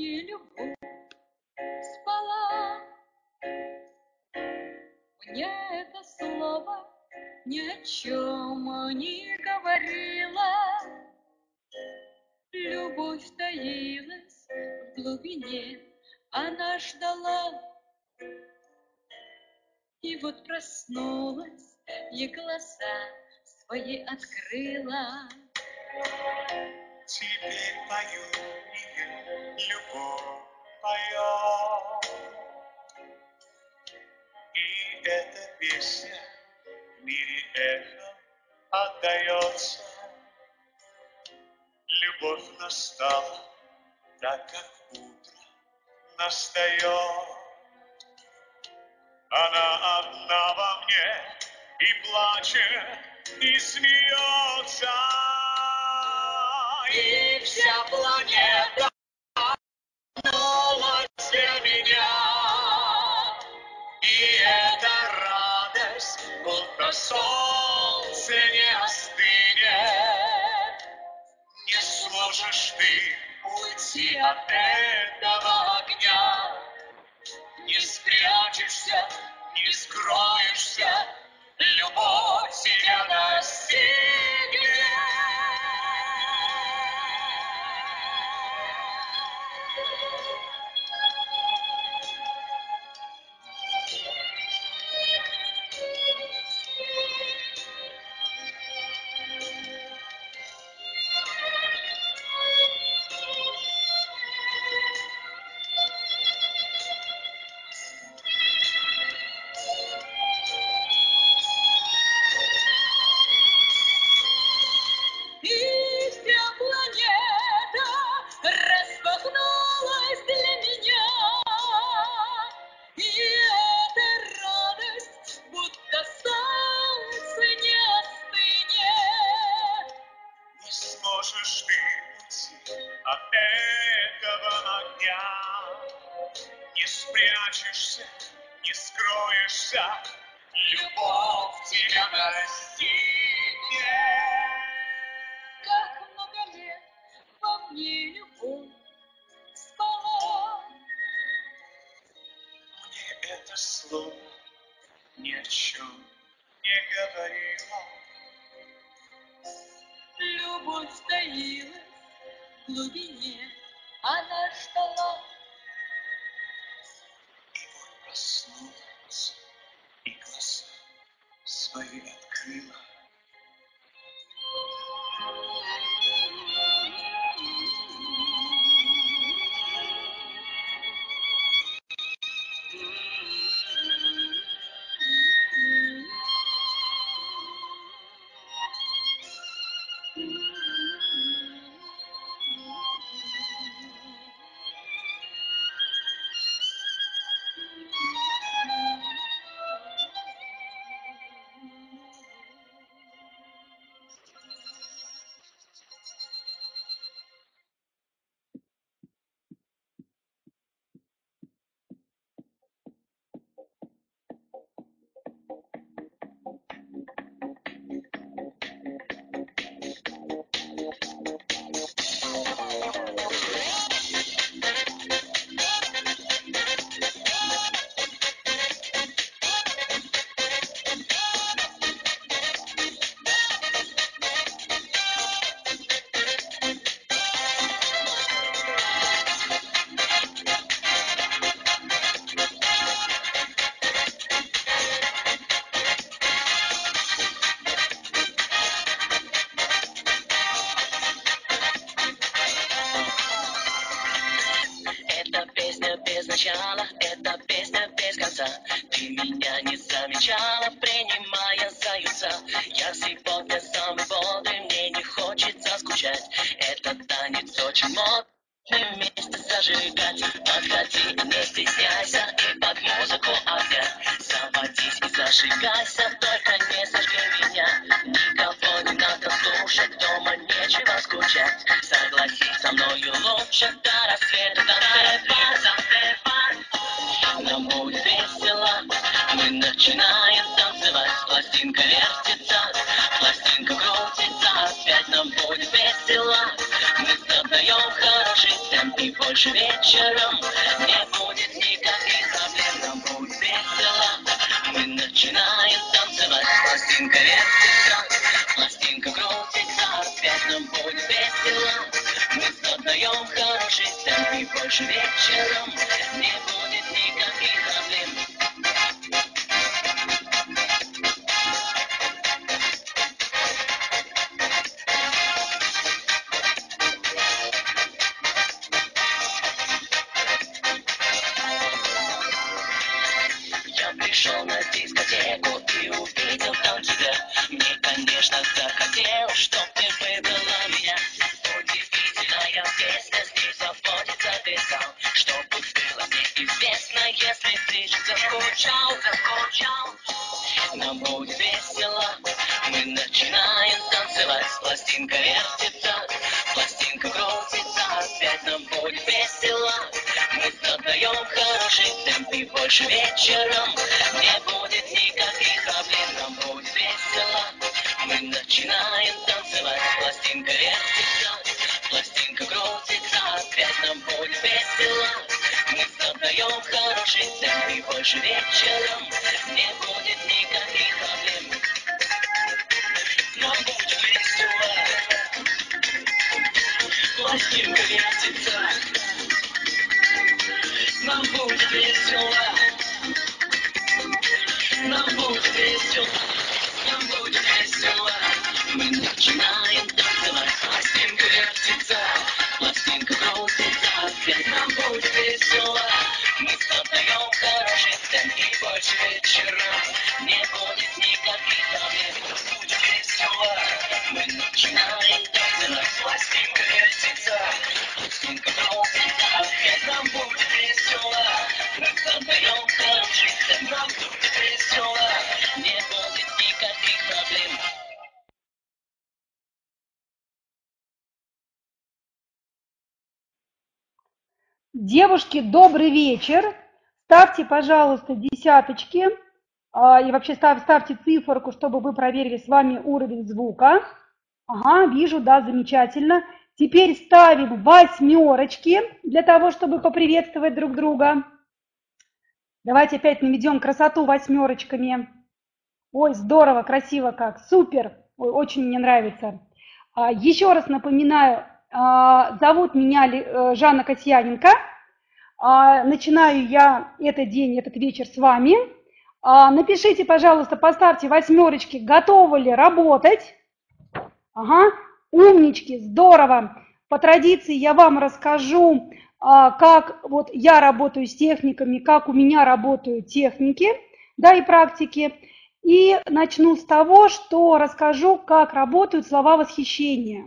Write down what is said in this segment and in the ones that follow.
мне любовь спала. Мне это слово ни о чем не говорило. Любовь таилась в глубине, она ждала. И вот проснулась, и глаза свои открыла. Теперь пою любовь поет. И эта песня в мире эхо отдается. Любовь настала, так как утро настает. Она одна во мне и плачет, и смеется. И вся планета ни о чем не говорило. Любовь таилась в глубине, она ждала. И вот проснулась, и глаза свои открыла. Добрый вечер. Ставьте, пожалуйста, десяточки. а, И вообще став- ставьте циферку, чтобы вы проверили с вами уровень звука. Ага, вижу, да, замечательно. Теперь ставим восьмерочки для того, чтобы поприветствовать друг друга. Давайте опять наведем красоту восьмерочками. Ой, здорово, красиво как, супер, Ой, очень мне нравится. А, Еще раз напоминаю, а, зовут меня э, Жанна Касьяненко. А, Начинаю я этот день, этот вечер с вами. А, Напишите, пожалуйста, поставьте восьмерочки, готовы ли работать. Ага, умнички, здорово. По традиции я вам расскажу, а, как вот я работаю с техниками, как у меня работают техники, да, и практики. И начну с того, что расскажу, как работают слова восхищения.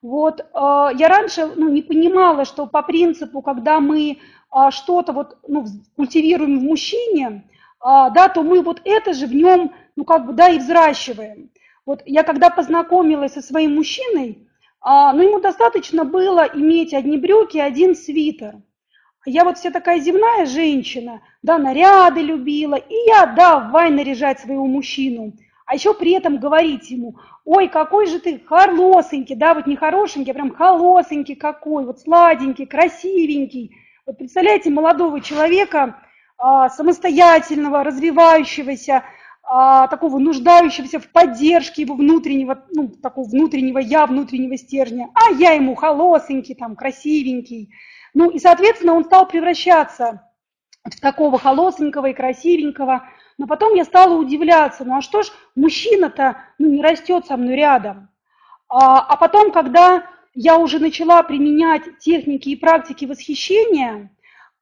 Вот э, я раньше ну, не понимала, что по принципу, когда мы а, что-то вот ну, культивируем в мужчине, а, да, то мы вот это же в нем, ну как бы, да, и взращиваем. Вот я когда познакомилась со своим мужчиной, ну ему достаточно было иметь одни брюки, один свитер. Я вот вся такая земная женщина, да, наряды любила, и я давай наряжать своего мужчину. А еще при этом говорить ему, ой, какой же ты холосенький, да, вот не хорошенький, а прям холосенький какой, вот сладенький, красивенький. Вот представляете, молодого человека, а, самостоятельного, развивающегося, а, такого нуждающегося в поддержке его внутреннего, ну, такого внутреннего я, внутреннего стержня, а я ему холосенький, там, красивенький. Ну, и, соответственно, он стал превращаться в такого холосенького и красивенького. Но потом я стала удивляться, ну а что ж, мужчина-то ну, не растет со мной рядом. А, а потом, когда я уже начала применять техники и практики восхищения,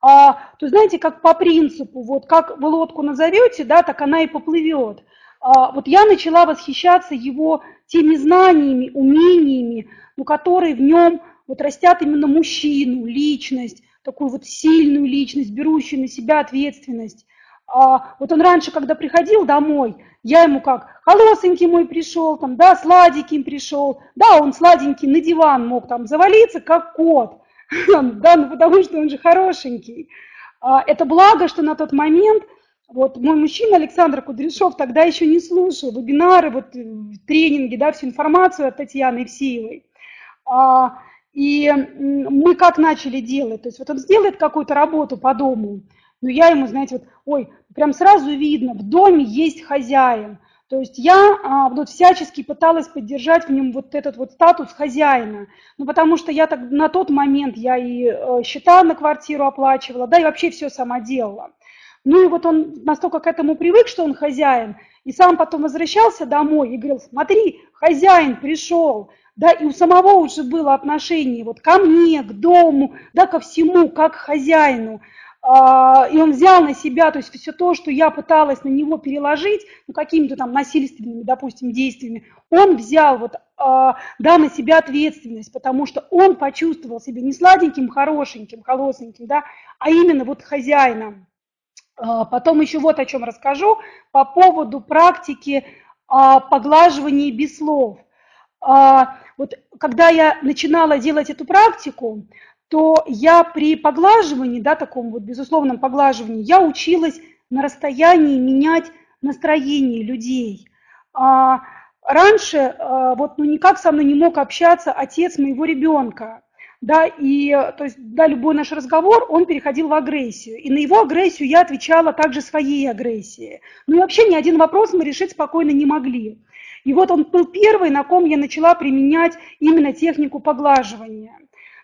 а, то знаете, как по принципу, вот как вы лодку назовете, да, так она и поплывет. А, вот я начала восхищаться его теми знаниями, умениями, ну, которые в нем вот растят именно мужчину, личность, такую вот сильную личность, берущую на себя ответственность. А, вот он раньше, когда приходил домой, я ему как, холосенький мой пришел, там, да, сладеньким пришел, да, он сладенький на диван мог там завалиться, как кот, да, ну потому что он же хорошенький. А, это благо, что на тот момент вот мой мужчина Александр Кудряшов тогда еще не слушал вебинары, вот э, тренинги, да, всю информацию от Татьяны Евсеевой. А, И мы как начали делать? То есть вот он сделает какую-то работу по дому, но я ему, знаете, вот, ой, прям сразу видно, в доме есть хозяин. То есть я а, вот всячески пыталась поддержать в нем вот этот вот статус хозяина, ну потому что я так на тот момент я и э, счета на квартиру оплачивала, да, и вообще все сама делала. Ну и вот он настолько к этому привык, что он хозяин, и сам потом возвращался домой и говорил, смотри, хозяин пришел, да, и у самого уже было отношение вот ко мне, к дому, да, ко всему, как к хозяину. А, и он взял на себя, то есть все то, что я пыталась на него переложить, ну, какими-то там насильственными, допустим, действиями, он взял вот, а, да, на себя ответственность, потому что он почувствовал себя не сладеньким, хорошеньким, холосеньким, да, а именно вот хозяином. А, потом еще вот о чем расскажу по поводу практики поглаживания без слов. Вот когда я начинала делать эту практику, то я при поглаживании, да, таком вот безусловном поглаживании, я училась на расстоянии менять настроение людей. А, раньше а, вот ну, никак со мной не мог общаться отец моего ребенка. Да, и то есть, да, любой наш разговор, он переходил в агрессию. И на его агрессию я отвечала также своей агрессией. Ну и вообще ни один вопрос мы решить спокойно не могли. И вот он был первый, на ком я начала применять именно технику поглаживания.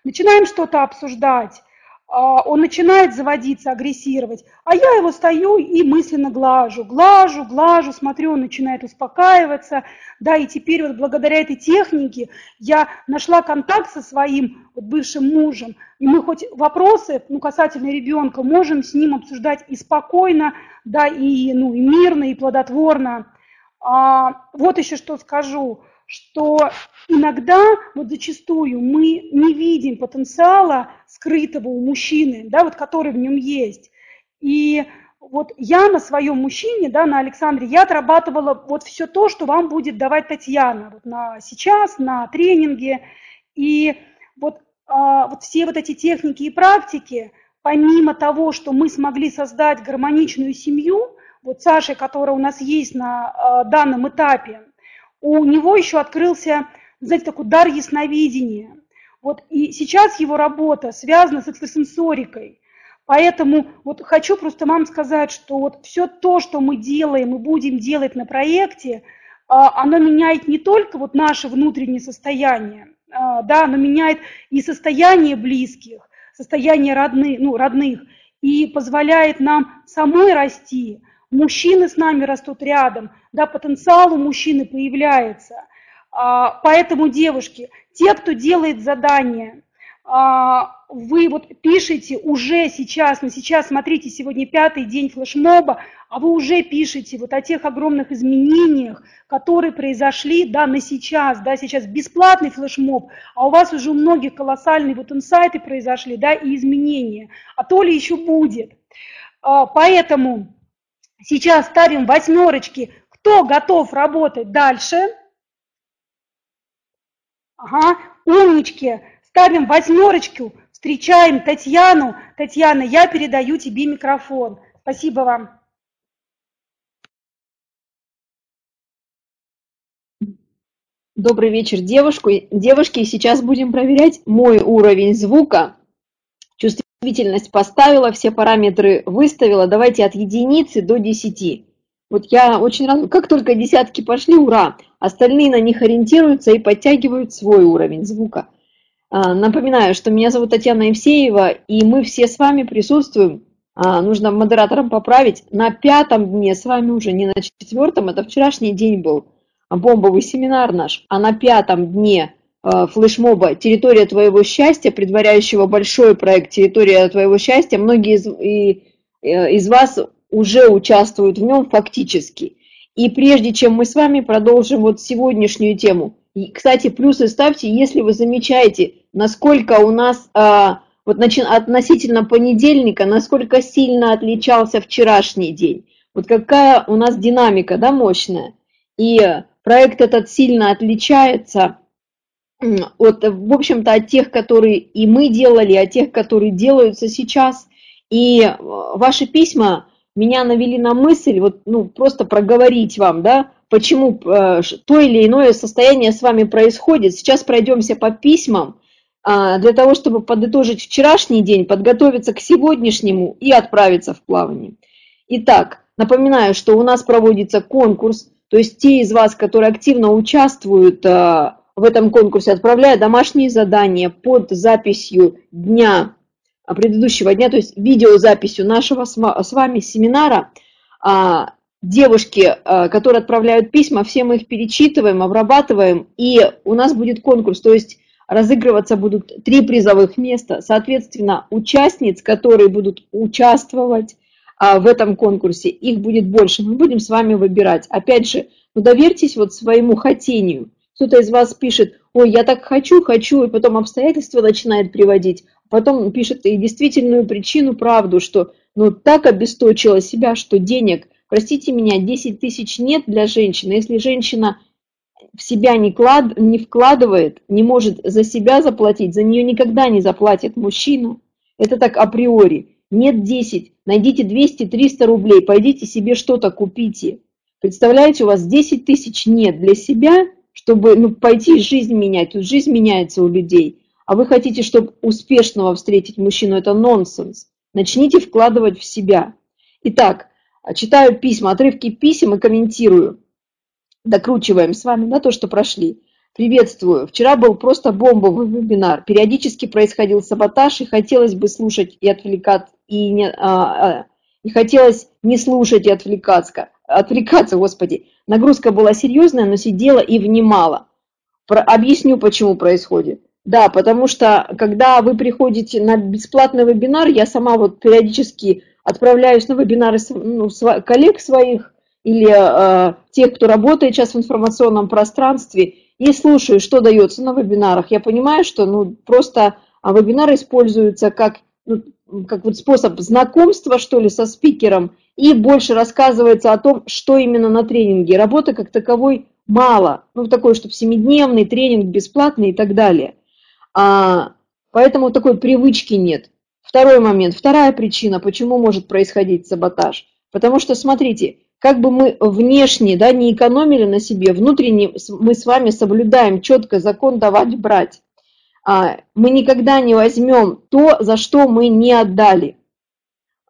Начинаем что-то обсуждать, а, он начинает заводиться, агрессировать, а я его стою и мысленно глажу, глажу, глажу, смотрю, он начинает успокаиваться, да, и теперь вот благодаря этой технике я нашла контакт со своим вот бывшим мужем, и мы хоть вопросы, ну, касательно ребенка, можем с ним обсуждать и спокойно, да, и, ну, и мирно, и плодотворно. А, вот еще что скажу, что иногда, вот зачастую, мы не видим потенциала скрытого у мужчины, да, вот который в нем есть. И вот я на своем мужчине, да, на Александре, я отрабатывала вот все то, что вам будет давать Татьяна вот на сейчас, на тренинге. И вот, а, вот все вот эти техники и практики, помимо того, что мы смогли создать гармоничную семью, вот Сашей, который у нас есть на э, данном этапе, у него еще открылся, знаете, такой дар ясновидения. Вот и сейчас его работа связана с экстрасенсорикой. Поэтому вот хочу просто вам сказать, что вот все то, что мы делаем и будем делать на проекте, а, оно меняет не только вот наше внутреннее состояние, а, да, оно меняет и состояние близких, состояние родных, ну, родных, и позволяет нам самой расти, мужчины с нами растут рядом, да, потенциал у мужчины появляется. А, поэтому, девушки, те, кто делает задание, а, вы вот пишете уже сейчас, на сейчас, смотрите, сегодня пятый день флешмоба, а вы уже пишете вот о тех огромных изменениях, которые произошли, да, на сейчас, да, сейчас бесплатный флешмоб, а у вас уже у многих колоссальные вот инсайты произошли, да, и изменения, а то ли еще будет. А, поэтому Сейчас ставим восьмерочки. Кто готов работать дальше? Ага, умнички. Ставим восьмерочку. Встречаем Татьяну. Татьяна, я передаю тебе микрофон. Спасибо вам. Добрый вечер, девушку. девушки. Сейчас будем проверять мой уровень звука чувствительность поставила, все параметры выставила, давайте от единицы до 10. Вот я очень рада, как только десятки пошли, ура, остальные на них ориентируются и подтягивают свой уровень звука. А, напоминаю, что меня зовут Татьяна Евсеева, и мы все с вами присутствуем, а, нужно модераторам поправить, на пятом дне с вами уже, не на четвертом, это вчерашний день был, бомбовый семинар наш, а на пятом дне флешмоба «Территория твоего счастья», предваряющего большой проект «Территория твоего счастья». Многие из, и, э, из вас уже участвуют в нем фактически. И прежде чем мы с вами продолжим вот сегодняшнюю тему, и, кстати, плюсы ставьте, если вы замечаете, насколько у нас а, вот начи, относительно понедельника, насколько сильно отличался вчерашний день. Вот какая у нас динамика, да, мощная. И проект этот сильно отличается от, в общем-то, от тех, которые и мы делали, от тех, которые делаются сейчас. И э, ваши письма меня навели на мысль, вот, ну, просто проговорить вам, да, почему э, то или иное состояние с вами происходит. Сейчас пройдемся по письмам, а, для того, чтобы подытожить вчерашний день, подготовиться к сегодняшнему и отправиться в плавание. Итак, напоминаю, что у нас проводится конкурс, то есть те из вас, которые активно участвуют а, в этом конкурсе, отправляя домашние задания под записью дня а, предыдущего дня, то есть видеозаписью нашего с вами семинара, девушки, которые отправляют письма, все мы их перечитываем, обрабатываем, и у нас будет конкурс, то есть разыгрываться будут три призовых места. Соответственно, участниц, которые будут участвовать а, в этом конкурсе, их будет больше. Мы будем с вами выбирать. Опять же, ну доверьтесь вот своему хотению. Кто-то из вас пишет, ой, я так хочу, хочу, и потом обстоятельства начинает приводить. Потом пишет и действительную причину, правду, что ну так обесточила себя, что денег, простите меня, 10 тысяч нет для женщины. Если женщина в себя не, клад, не вкладывает, не может за себя заплатить, за нее никогда не заплатит мужчина. Это так априори. Нет 10, найдите 200-300 рублей, пойдите себе что-то купите. Представляете, у вас 10 тысяч нет для себя, чтобы ну, пойти жизнь менять. Тут жизнь меняется у людей. А вы хотите, чтобы успешного встретить мужчину, это нонсенс. Начните вкладывать в себя. Итак, читаю письма, отрывки писем и комментирую докручиваем с вами, да, то, что прошли. Приветствую. Вчера был просто бомбовый вебинар. Периодически происходил саботаж, и хотелось бы слушать и отвлекаться, и, не, а, а, и хотелось не слушать и отвлекаться. Отвлекаться, господи. Нагрузка была серьезная, но сидела и внимала. Про, объясню, почему происходит. Да, потому что когда вы приходите на бесплатный вебинар, я сама вот периодически отправляюсь на вебинары ну, коллег своих, или э, тех, кто работает сейчас в информационном пространстве, и слушаю, что дается на вебинарах, я понимаю, что ну, просто а, вебинары используются как, ну, как вот способ знакомства, что ли, со спикером, и больше рассказывается о том, что именно на тренинге. Работы как таковой мало, ну, такой, чтобы семидневный тренинг бесплатный и так далее. А, поэтому такой привычки нет. Второй момент, вторая причина, почему может происходить саботаж. Потому что, смотрите, как бы мы внешне да, не экономили на себе, внутренне мы с вами соблюдаем четко закон давать брать. А, мы никогда не возьмем то, за что мы не отдали.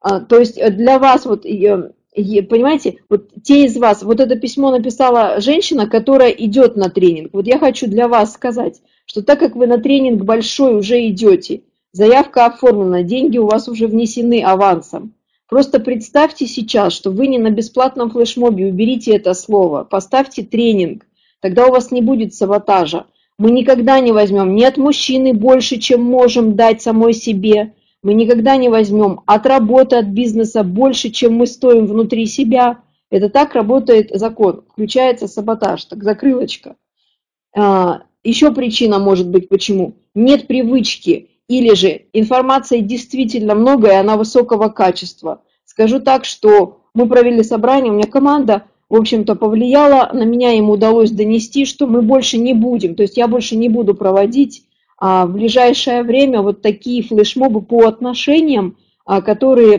А, то есть для вас, вот, понимаете, вот те из вас, вот это письмо написала женщина, которая идет на тренинг. Вот я хочу для вас сказать, что так как вы на тренинг большой уже идете, заявка оформлена, деньги у вас уже внесены авансом, Просто представьте сейчас, что вы не на бесплатном флешмобе, уберите это слово, поставьте тренинг, тогда у вас не будет саботажа. Мы никогда не возьмем ни от мужчины больше, чем можем дать самой себе, мы никогда не возьмем от работы, от бизнеса больше, чем мы стоим внутри себя. Это так работает закон. Включается саботаж, так закрылочка. А, еще причина может быть почему. Нет привычки или же информации действительно много, и она высокого качества. Скажу так, что мы провели собрание, у меня команда, в общем-то, повлияла на меня, им удалось донести, что мы больше не будем, то есть я больше не буду проводить в ближайшее время вот такие флешмобы по отношениям, а, которые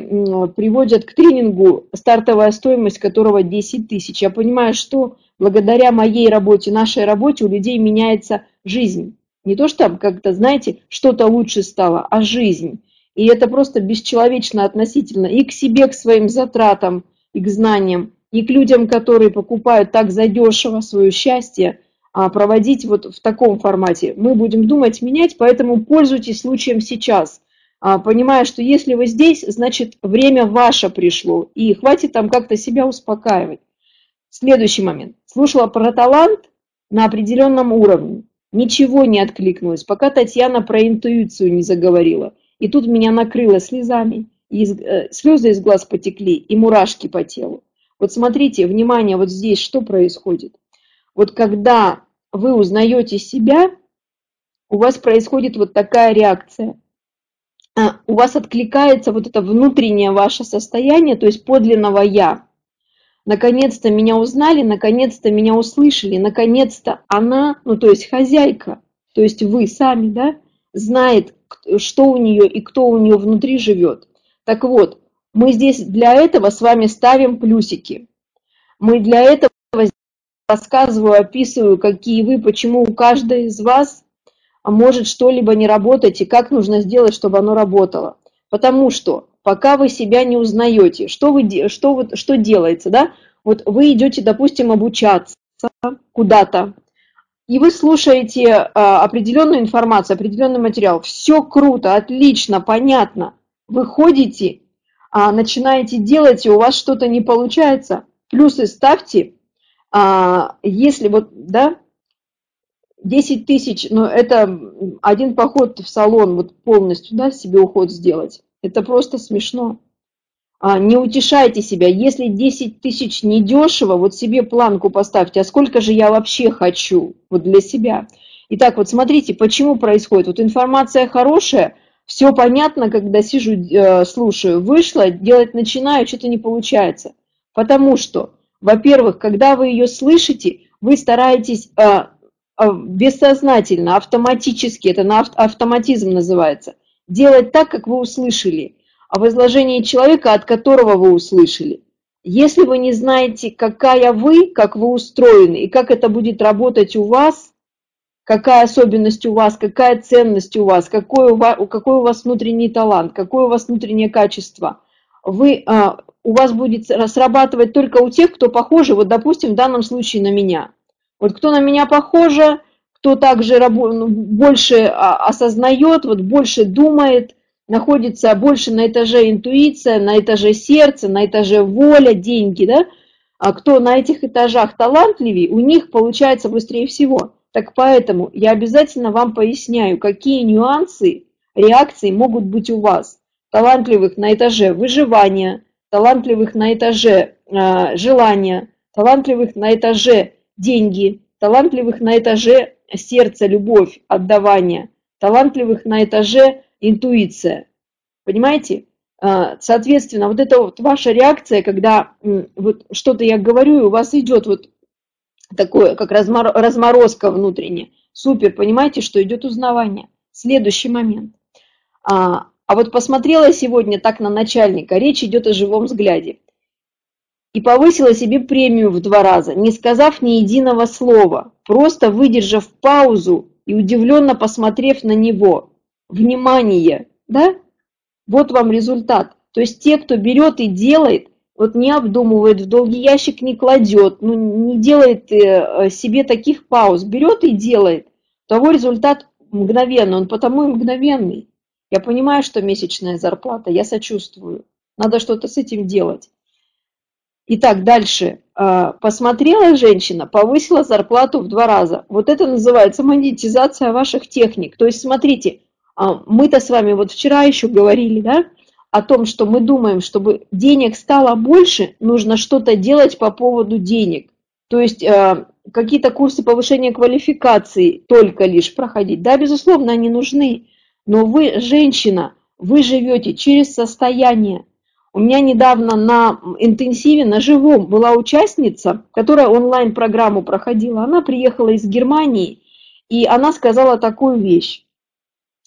приводят к тренингу, стартовая стоимость которого 10 тысяч. Я понимаю, что благодаря моей работе, нашей работе у людей меняется жизнь. Не то, что как-то, знаете, что-то лучше стало, а жизнь. И это просто бесчеловечно относительно и к себе, к своим затратам, и к знаниям, и к людям, которые покупают так задешево свое счастье, а проводить вот в таком формате. Мы будем думать, менять, поэтому пользуйтесь случаем сейчас, а, понимая, что если вы здесь, значит время ваше пришло, и хватит там как-то себя успокаивать. Следующий момент. Слушала про талант на определенном уровне. Ничего не откликнулось, пока Татьяна про интуицию не заговорила. И тут меня накрыло слезами, и э, слезы из глаз потекли, и мурашки по телу. Вот смотрите, внимание, вот здесь что происходит. Вот когда вы узнаете себя, у вас происходит вот такая реакция. А, у вас откликается вот это внутреннее ваше состояние, то есть подлинного «я». Наконец-то меня узнали, наконец-то меня услышали, наконец-то она, ну то есть хозяйка, то есть вы сами, да, знает, что у нее и кто у нее внутри живет. Так вот, мы здесь для этого с вами ставим плюсики. Мы для этого рассказываю, описываю, какие вы, почему у каждой из вас может что-либо не работать и как нужно сделать, чтобы оно работало. Потому что пока вы себя не узнаете, что, вы, что, вот, что делается, да? Вот вы идете, допустим, обучаться куда-то, и вы слушаете а, определенную информацию, определенный материал. Все круто, отлично, понятно. Вы ходите, а, начинаете делать, и у вас что-то не получается. Плюсы ставьте, а, если вот, да, 10 тысяч, но это один поход в салон, вот полностью, да, себе уход сделать. Это просто смешно. А, не утешайте себя. Если 10 тысяч недешево, вот себе планку поставьте, а сколько же я вообще хочу вот для себя. Итак, вот смотрите, почему происходит. Вот информация хорошая, все понятно, когда сижу, э, слушаю. Вышла, делать начинаю, что-то не получается. Потому что, во-первых, когда вы ее слышите, вы стараетесь э, э, бессознательно, автоматически, это на автоматизм называется, делать так, как вы услышали о возложении человека, от которого вы услышали. Если вы не знаете, какая вы, как вы устроены и как это будет работать у вас, какая особенность у вас, какая ценность у вас, какой у вас, какой у вас внутренний талант, какое у вас внутреннее качество, вы, а, у вас будет срабатывать только у тех, кто похожи, вот, допустим, в данном случае на меня. Вот кто на меня похоже, кто также ну, больше а, осознает, вот больше думает – находится больше на этаже интуиция, на этаже сердца, на этаже воля, деньги, да? А кто на этих этажах талантливее, у них получается быстрее всего. Так поэтому я обязательно вам поясняю, какие нюансы реакции могут быть у вас. Талантливых на этаже выживания, талантливых на этаже э, желания, талантливых на этаже деньги, талантливых на этаже сердце, любовь, отдавание, талантливых на этаже интуиция. Понимаете? А, соответственно, вот это вот ваша реакция, когда вот что-то я говорю, и у вас идет вот такое, как разморозка внутренняя. Супер, понимаете, что идет узнавание. Следующий момент. А, а вот посмотрела сегодня так на начальника, речь идет о живом взгляде. И повысила себе премию в два раза, не сказав ни единого слова, просто выдержав паузу и удивленно посмотрев на него внимание, да? Вот вам результат. То есть те, кто берет и делает, вот не обдумывает, в долгий ящик не кладет, ну, не делает э, себе таких пауз, берет и делает, того результат мгновенный, он потому и мгновенный. Я понимаю, что месячная зарплата, я сочувствую. Надо что-то с этим делать. Итак, дальше. А, посмотрела женщина, повысила зарплату в два раза. Вот это называется монетизация ваших техник. То есть, смотрите, а, мы-то с вами вот вчера еще говорили, да, о том, что мы думаем, чтобы денег стало больше, нужно что-то делать по поводу денег. То есть э, какие-то курсы повышения квалификации только лишь проходить. Да, безусловно, они нужны. Но вы, женщина, вы живете через состояние. У меня недавно на интенсиве, на живом была участница, которая онлайн-программу проходила. Она приехала из Германии, и она сказала такую вещь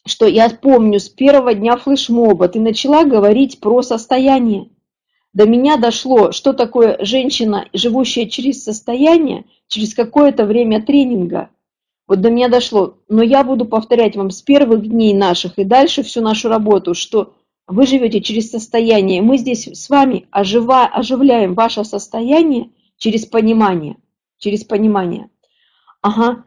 что я помню с первого дня флешмоба ты начала говорить про состояние. До меня дошло, что такое женщина, живущая через состояние, через какое-то время тренинга. Вот до меня дошло. Но я буду повторять вам с первых дней наших и дальше всю нашу работу, что вы живете через состояние. Мы здесь с вами ожива, оживляем ваше состояние через понимание. Через понимание. Ага.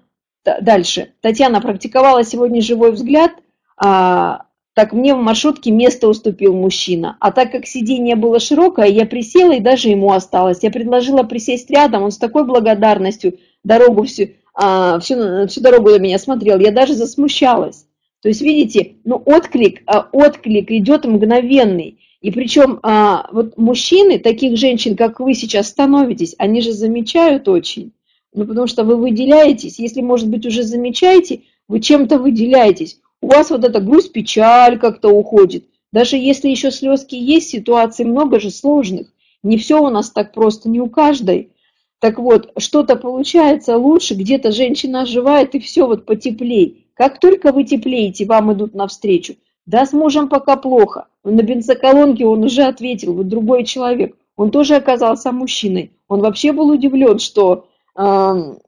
Дальше. Татьяна практиковала сегодня живой взгляд – а, так мне в маршрутке место уступил мужчина. А так как сиденье было широкое, я присела и даже ему осталось. Я предложила присесть рядом, он с такой благодарностью дорогу всю, а, всю, всю дорогу на меня смотрел, я даже засмущалась. То есть, видите, ну, отклик, а, отклик идет мгновенный. И причем а, вот мужчины, таких женщин, как вы сейчас становитесь, они же замечают очень. Ну, потому что вы выделяетесь. Если, может быть, уже замечаете, вы чем-то выделяетесь у вас вот эта грусть, печаль как-то уходит. Даже если еще слезки есть, ситуаций много же сложных. Не все у нас так просто, не у каждой. Так вот, что-то получается лучше, где-то женщина оживает, и все вот потеплей. Как только вы теплеете, вам идут навстречу. Да, с мужем пока плохо. На бензоколонке он уже ответил, вот другой человек. Он тоже оказался мужчиной. Он вообще был удивлен, что э,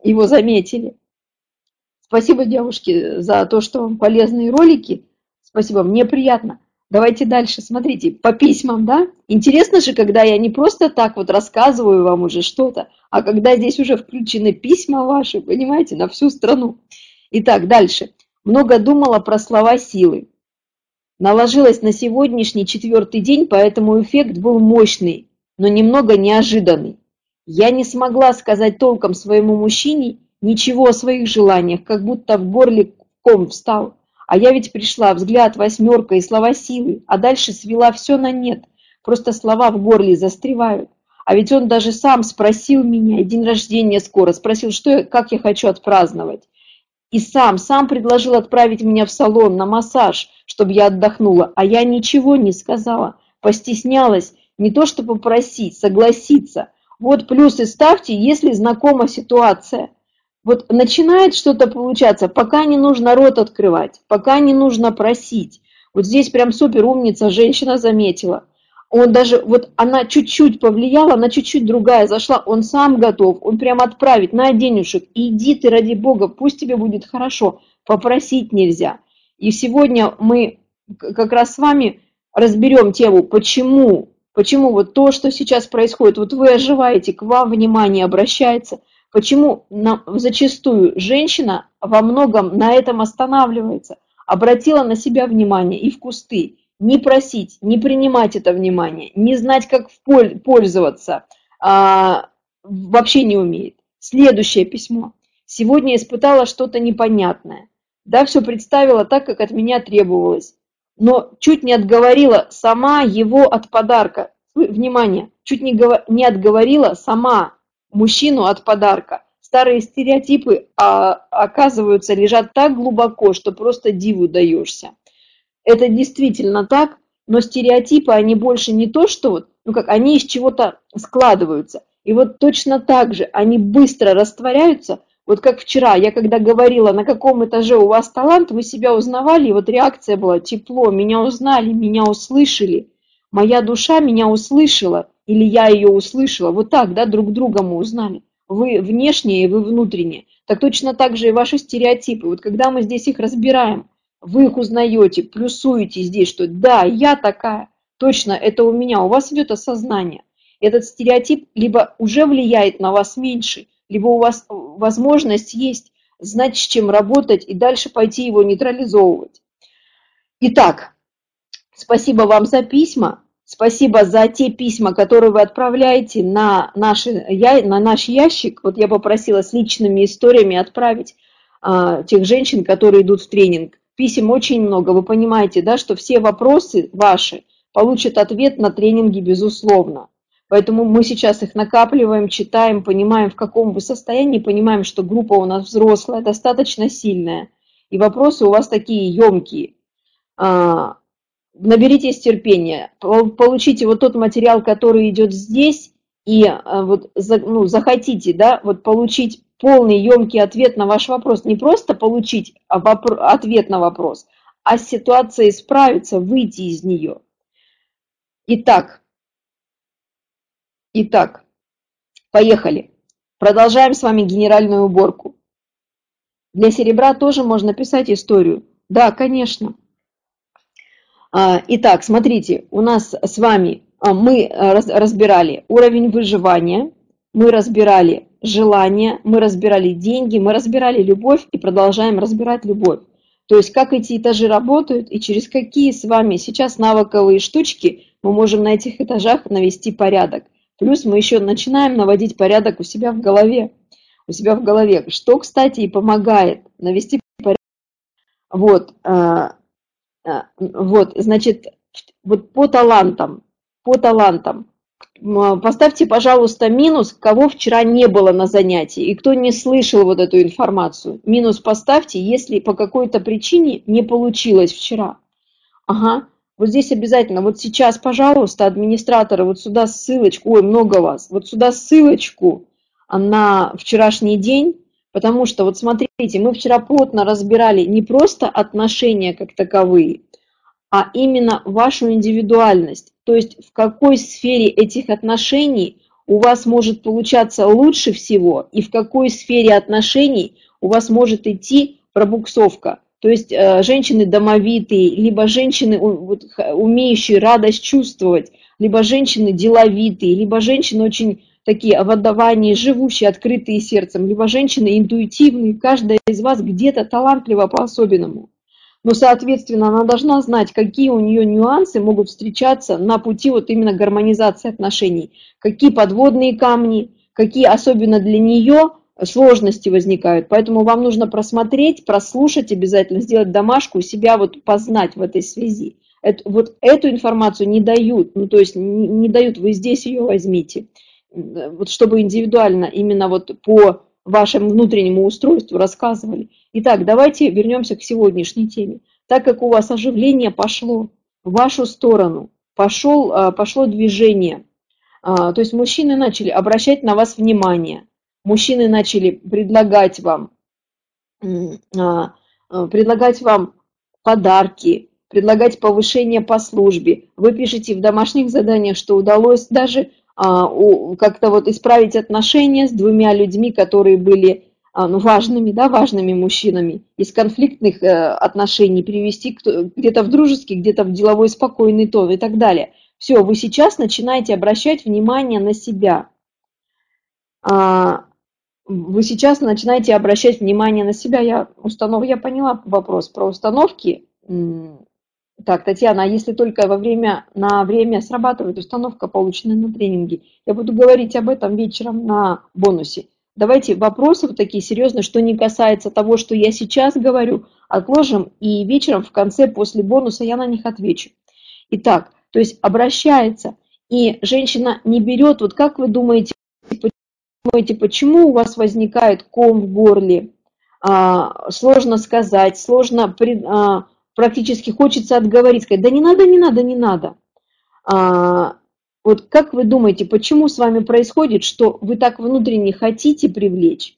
его заметили. Спасибо, девушки, за то, что вам полезные ролики. Спасибо, мне приятно. Давайте дальше, смотрите, по письмам, да? Интересно же, когда я не просто так вот рассказываю вам уже что-то, а когда здесь уже включены письма ваши, понимаете, на всю страну. Итак, дальше. Много думала про слова силы. Наложилась на сегодняшний четвертый день, поэтому эффект был мощный, но немного неожиданный. Я не смогла сказать толком своему мужчине ничего о своих желаниях, как будто в горле ком встал. А я ведь пришла, взгляд восьмерка и слова силы, а дальше свела все на нет. Просто слова в горле застревают. А ведь он даже сам спросил меня, день рождения скоро, спросил, что как я хочу отпраздновать. И сам, сам предложил отправить меня в салон на массаж, чтобы я отдохнула, а я ничего не сказала, постеснялась, не то что попросить, согласиться. Вот плюсы ставьте, если знакома ситуация. Вот начинает что-то получаться, пока не нужно рот открывать, пока не нужно просить. Вот здесь прям супер умница женщина заметила. Он даже, вот она чуть-чуть повлияла, она чуть-чуть другая зашла, он сам готов, он прям отправить на денежек, иди ты ради Бога, пусть тебе будет хорошо, попросить нельзя. И сегодня мы как раз с вами разберем тему, почему, почему вот то, что сейчас происходит, вот вы оживаете, к вам внимание обращается – Почему нам, зачастую женщина во многом на этом останавливается, обратила на себя внимание и в кусты, не просить, не принимать это внимание, не знать, как пользоваться, а, вообще не умеет. Следующее письмо. Сегодня испытала что-то непонятное. Да, все представила так, как от меня требовалось. Но чуть не отговорила сама его от подарка. Внимание, чуть не, не отговорила сама мужчину от подарка. Старые стереотипы, а, оказываются, лежат так глубоко, что просто диву даешься. Это действительно так, но стереотипы, они больше не то, что вот, ну как, они из чего-то складываются. И вот точно так же они быстро растворяются, вот как вчера, я когда говорила, на каком этаже у вас талант, вы себя узнавали, и вот реакция была тепло, меня узнали, меня услышали, моя душа меня услышала, или я ее услышала, вот так, да, друг друга мы узнали. Вы внешние, вы внутренние. Так точно так же и ваши стереотипы. Вот когда мы здесь их разбираем, вы их узнаете, плюсуете здесь, что да, я такая, точно, это у меня, у вас идет осознание. Этот стереотип либо уже влияет на вас меньше, либо у вас возможность есть знать, с чем работать и дальше пойти его нейтрализовывать. Итак, спасибо вам за письма. Спасибо за те письма, которые вы отправляете на, наши, на наш ящик. Вот я попросила с личными историями отправить а, тех женщин, которые идут в тренинг. Писем очень много. Вы понимаете, да, что все вопросы ваши получат ответ на тренинге, безусловно. Поэтому мы сейчас их накапливаем, читаем, понимаем, в каком вы состоянии, понимаем, что группа у нас взрослая, достаточно сильная. И вопросы у вас такие емкие. А, наберитесь терпения, получите вот тот материал, который идет здесь, и э, вот ну, захотите, да, вот получить полный, емкий ответ на ваш вопрос. Не просто получить ответ на вопрос, а с ситуацией справиться, выйти из нее. Итак, итак, поехали. Продолжаем с вами генеральную уборку. Для серебра тоже можно писать историю. Да, конечно. А, итак, смотрите, у нас с вами а, мы а, разбирали уровень выживания, мы разбирали желание, мы разбирали деньги, мы разбирали любовь и продолжаем разбирать любовь. То есть как эти этажи работают и через какие с вами сейчас навыковые штучки мы можем на этих этажах навести порядок. Плюс мы еще начинаем наводить порядок у себя в голове. У себя в голове. Что, кстати, и помогает навести порядок. Вот, вот, значит, вот по талантам, по талантам. Поставьте, пожалуйста, минус, кого вчера не было на занятии и кто не слышал вот эту информацию. Минус поставьте, если по какой-то причине не получилось вчера. Ага, вот здесь обязательно, вот сейчас, пожалуйста, администраторы, вот сюда ссылочку, ой, много вас, вот сюда ссылочку на вчерашний день, Потому что, вот смотрите, мы вчера плотно разбирали не просто отношения как таковые, а именно вашу индивидуальность. То есть в какой сфере этих отношений у вас может получаться лучше всего и в какой сфере отношений у вас может идти пробуксовка. То есть э, женщины домовитые, либо женщины, вот, умеющие радость чувствовать, либо женщины деловитые, либо женщины очень такие в живущие, открытые сердцем, либо женщины интуитивные, каждая из вас где-то талантлива по-особенному. Но, соответственно, она должна знать, какие у нее нюансы могут встречаться на пути вот именно гармонизации отношений, какие подводные камни, какие особенно для нее сложности возникают. Поэтому вам нужно просмотреть, прослушать обязательно, сделать домашку, себя вот познать в этой связи. Это, вот эту информацию не дают, ну то есть не, не дают, вы здесь ее возьмите. Вот чтобы индивидуально именно вот по вашему внутреннему устройству рассказывали. Итак, давайте вернемся к сегодняшней теме. Так как у вас оживление пошло в вашу сторону, пошел, а, пошло движение, а, то есть мужчины начали обращать на вас внимание – мужчины начали предлагать вам, а, а, предлагать вам подарки, предлагать повышение по службе. Вы пишете в домашних заданиях, что удалось даже как-то вот исправить отношения с двумя людьми, которые были ну, важными, да, важными мужчинами, из конфликтных э, отношений перевести где-то в дружеский, где-то в деловой спокойный тон и так далее. Все, вы сейчас начинаете обращать внимание на себя вы сейчас начинаете обращать внимание на себя. Я, установ... я поняла вопрос про установки. Так, Татьяна, а если только во время, на время срабатывает установка, полученная на тренинге? Я буду говорить об этом вечером на бонусе. Давайте вопросы вот такие серьезные, что не касается того, что я сейчас говорю, отложим, и вечером в конце, после бонуса, я на них отвечу. Итак, то есть обращается, и женщина не берет, вот как вы думаете, думаете, почему у вас возникает ком в горле, а, сложно сказать, сложно, а, практически хочется отговорить, сказать, да не надо, не надо, не надо. А, вот как вы думаете, почему с вами происходит, что вы так внутренне хотите привлечь,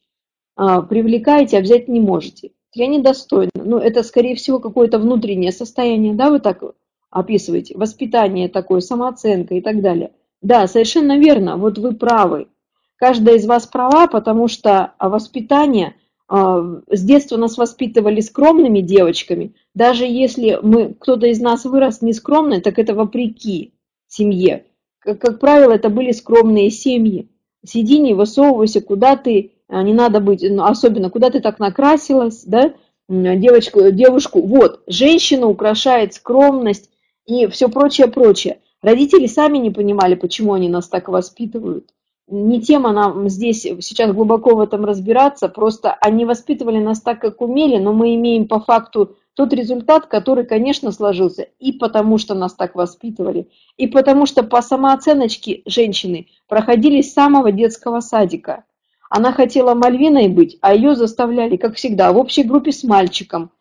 привлекаете, а взять не можете? Я недостойна. Ну, это, скорее всего, какое-то внутреннее состояние, да, вы так описываете, воспитание такое, самооценка и так далее. Да, совершенно верно, вот вы правы каждая из вас права, потому что а, воспитание, а, с детства нас воспитывали скромными девочками, даже если мы, кто-то из нас вырос нескромный, так это вопреки семье. Как, как правило, это были скромные семьи. Сиди, не высовывайся, куда ты, а, не надо быть, ну, особенно, куда ты так накрасилась, да, девочку, девушку, вот, женщина украшает скромность и все прочее, прочее. Родители сами не понимали, почему они нас так воспитывают не тема нам здесь сейчас глубоко в этом разбираться, просто они воспитывали нас так, как умели, но мы имеем по факту тот результат, который, конечно, сложился и потому, что нас так воспитывали, и потому что по самооценочке женщины проходили с самого детского садика. Она хотела Мальвиной быть, а ее заставляли, как всегда, в общей группе с мальчиком.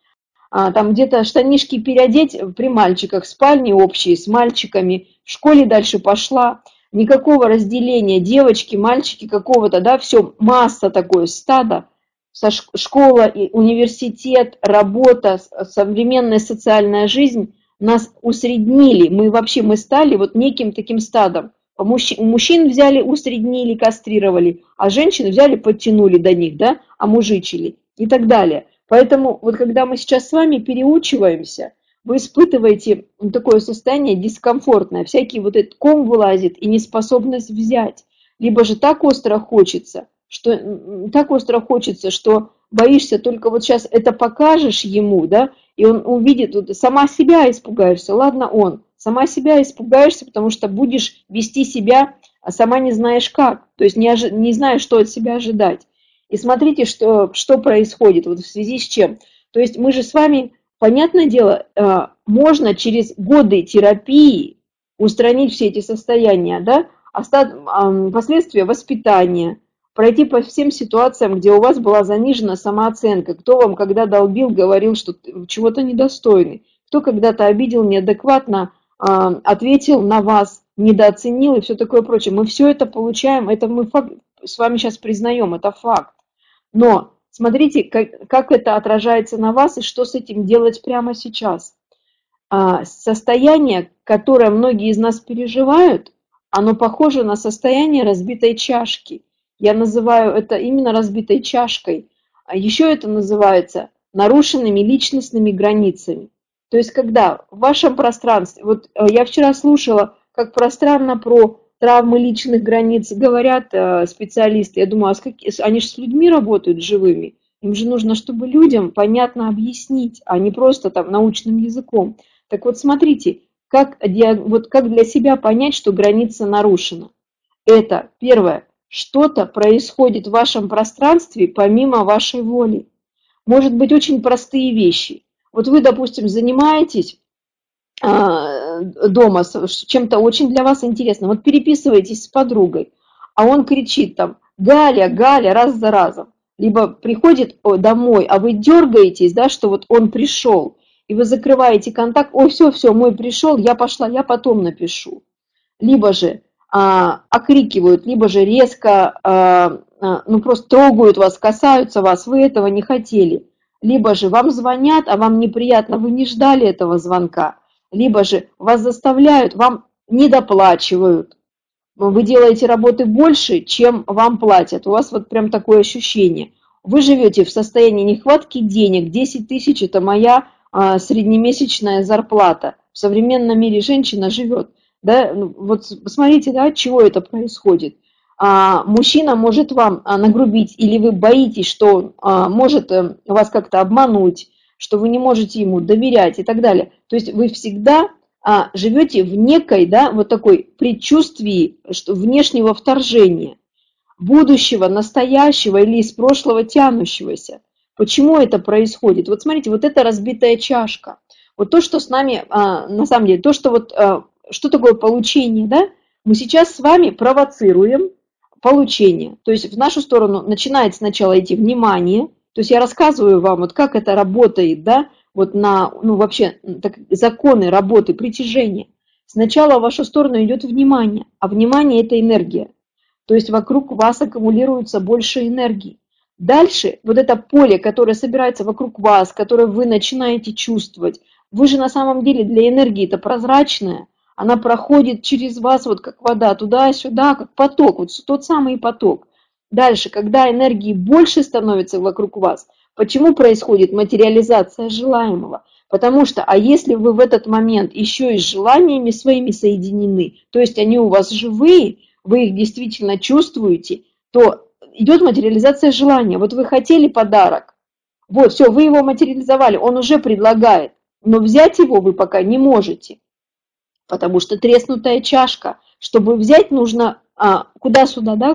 А, там где-то штанишки переодеть при мальчиках, спальни общие с мальчиками, в школе дальше пошла никакого разделения девочки, мальчики какого-то, да, все, масса такое, стадо, школа, университет, работа, современная социальная жизнь нас усреднили, мы вообще, мы стали вот неким таким стадом. Мужчин взяли, усреднили, кастрировали, а женщин взяли, подтянули до них, да, а мужичили и так далее. Поэтому вот когда мы сейчас с вами переучиваемся – вы испытываете такое состояние дискомфортное, всякий вот этот ком вылазит и неспособность взять. Либо же так остро хочется, что так остро хочется, что боишься только вот сейчас это покажешь ему, да, и он увидит, вот, сама себя испугаешься, ладно он, сама себя испугаешься, потому что будешь вести себя, а сама не знаешь как, то есть не, ожи, не знаешь, что от себя ожидать. И смотрите, что, что происходит, вот в связи с чем. То есть мы же с вами Понятное дело, э, можно через годы терапии устранить все эти состояния, да, последствия воспитания, пройти по всем ситуациям, где у вас была занижена самооценка, кто вам когда долбил, говорил, что чего-то недостойный, кто когда-то обидел неадекватно, ответил на вас, недооценил и все такое прочее. Мы все это получаем, это мы с вами сейчас признаем, это факт. Но Смотрите, как, как это отражается на вас и что с этим делать прямо сейчас. А, состояние, которое многие из нас переживают, оно похоже на состояние разбитой чашки. Я называю это именно разбитой чашкой. А еще это называется нарушенными личностными границами. То есть, когда в вашем пространстве, вот э, я вчера слушала, как пространно про травмы личных границ говорят э, специалисты, я думаю, а с какие, они же с людьми работают живыми, им же нужно, чтобы людям понятно объяснить, а не просто там научным языком. Так вот, смотрите, как, вот как для себя понять, что граница нарушена? Это, первое, что-то происходит в вашем пространстве помимо вашей воли. Может быть очень простые вещи. Вот вы, допустим, занимаетесь а, дома чем-то очень для вас интересным. Вот переписываетесь с подругой, а он кричит там «Галя, Галя» раз за разом. Либо приходит домой, а вы дергаетесь, да, что вот он пришел, и вы закрываете контакт, ой, все, все, мой пришел, я пошла, я потом напишу. Либо же а, окрикивают, либо же резко, а, а, ну просто трогают вас, касаются вас, вы этого не хотели. Либо же вам звонят, а вам неприятно, вы не ждали этого звонка. Либо же вас заставляют, вам не доплачивают. Вы делаете работы больше, чем вам платят. У вас вот прям такое ощущение. Вы живете в состоянии нехватки денег. 10 тысяч – это моя а, среднемесячная зарплата. В современном мире женщина живет – да, ну, вот посмотрите, да, от чего это происходит. А, мужчина может вам а, нагрубить, или вы боитесь, что а, может а, вас как-то обмануть, что вы не можете ему доверять и так далее. То есть вы всегда а, живете в некой, да, вот такой предчувствии что, внешнего вторжения, будущего, настоящего или из прошлого тянущегося. Почему это происходит? Вот смотрите, вот это разбитая чашка. Вот то, что с нами, а, на самом деле, то, что вот а, что такое получение, да? Мы сейчас с вами провоцируем получение. То есть в нашу сторону начинает сначала идти внимание, то есть я рассказываю вам, вот как это работает, да, вот на, ну вообще, так, законы работы притяжения. Сначала в вашу сторону идет внимание, а внимание – это энергия. То есть вокруг вас аккумулируется больше энергии. Дальше вот это поле, которое собирается вокруг вас, которое вы начинаете чувствовать, вы же на самом деле для энергии это прозрачное, она проходит через вас, вот как вода, туда-сюда, как поток, вот тот самый поток. Дальше, когда энергии больше становится вокруг вас, почему происходит материализация желаемого? Потому что, а если вы в этот момент еще и с желаниями своими соединены, то есть они у вас живые, вы их действительно чувствуете, то идет материализация желания. Вот вы хотели подарок, вот, все, вы его материализовали, он уже предлагает, но взять его вы пока не можете потому что треснутая чашка. Чтобы взять, нужно а, куда-сюда, да?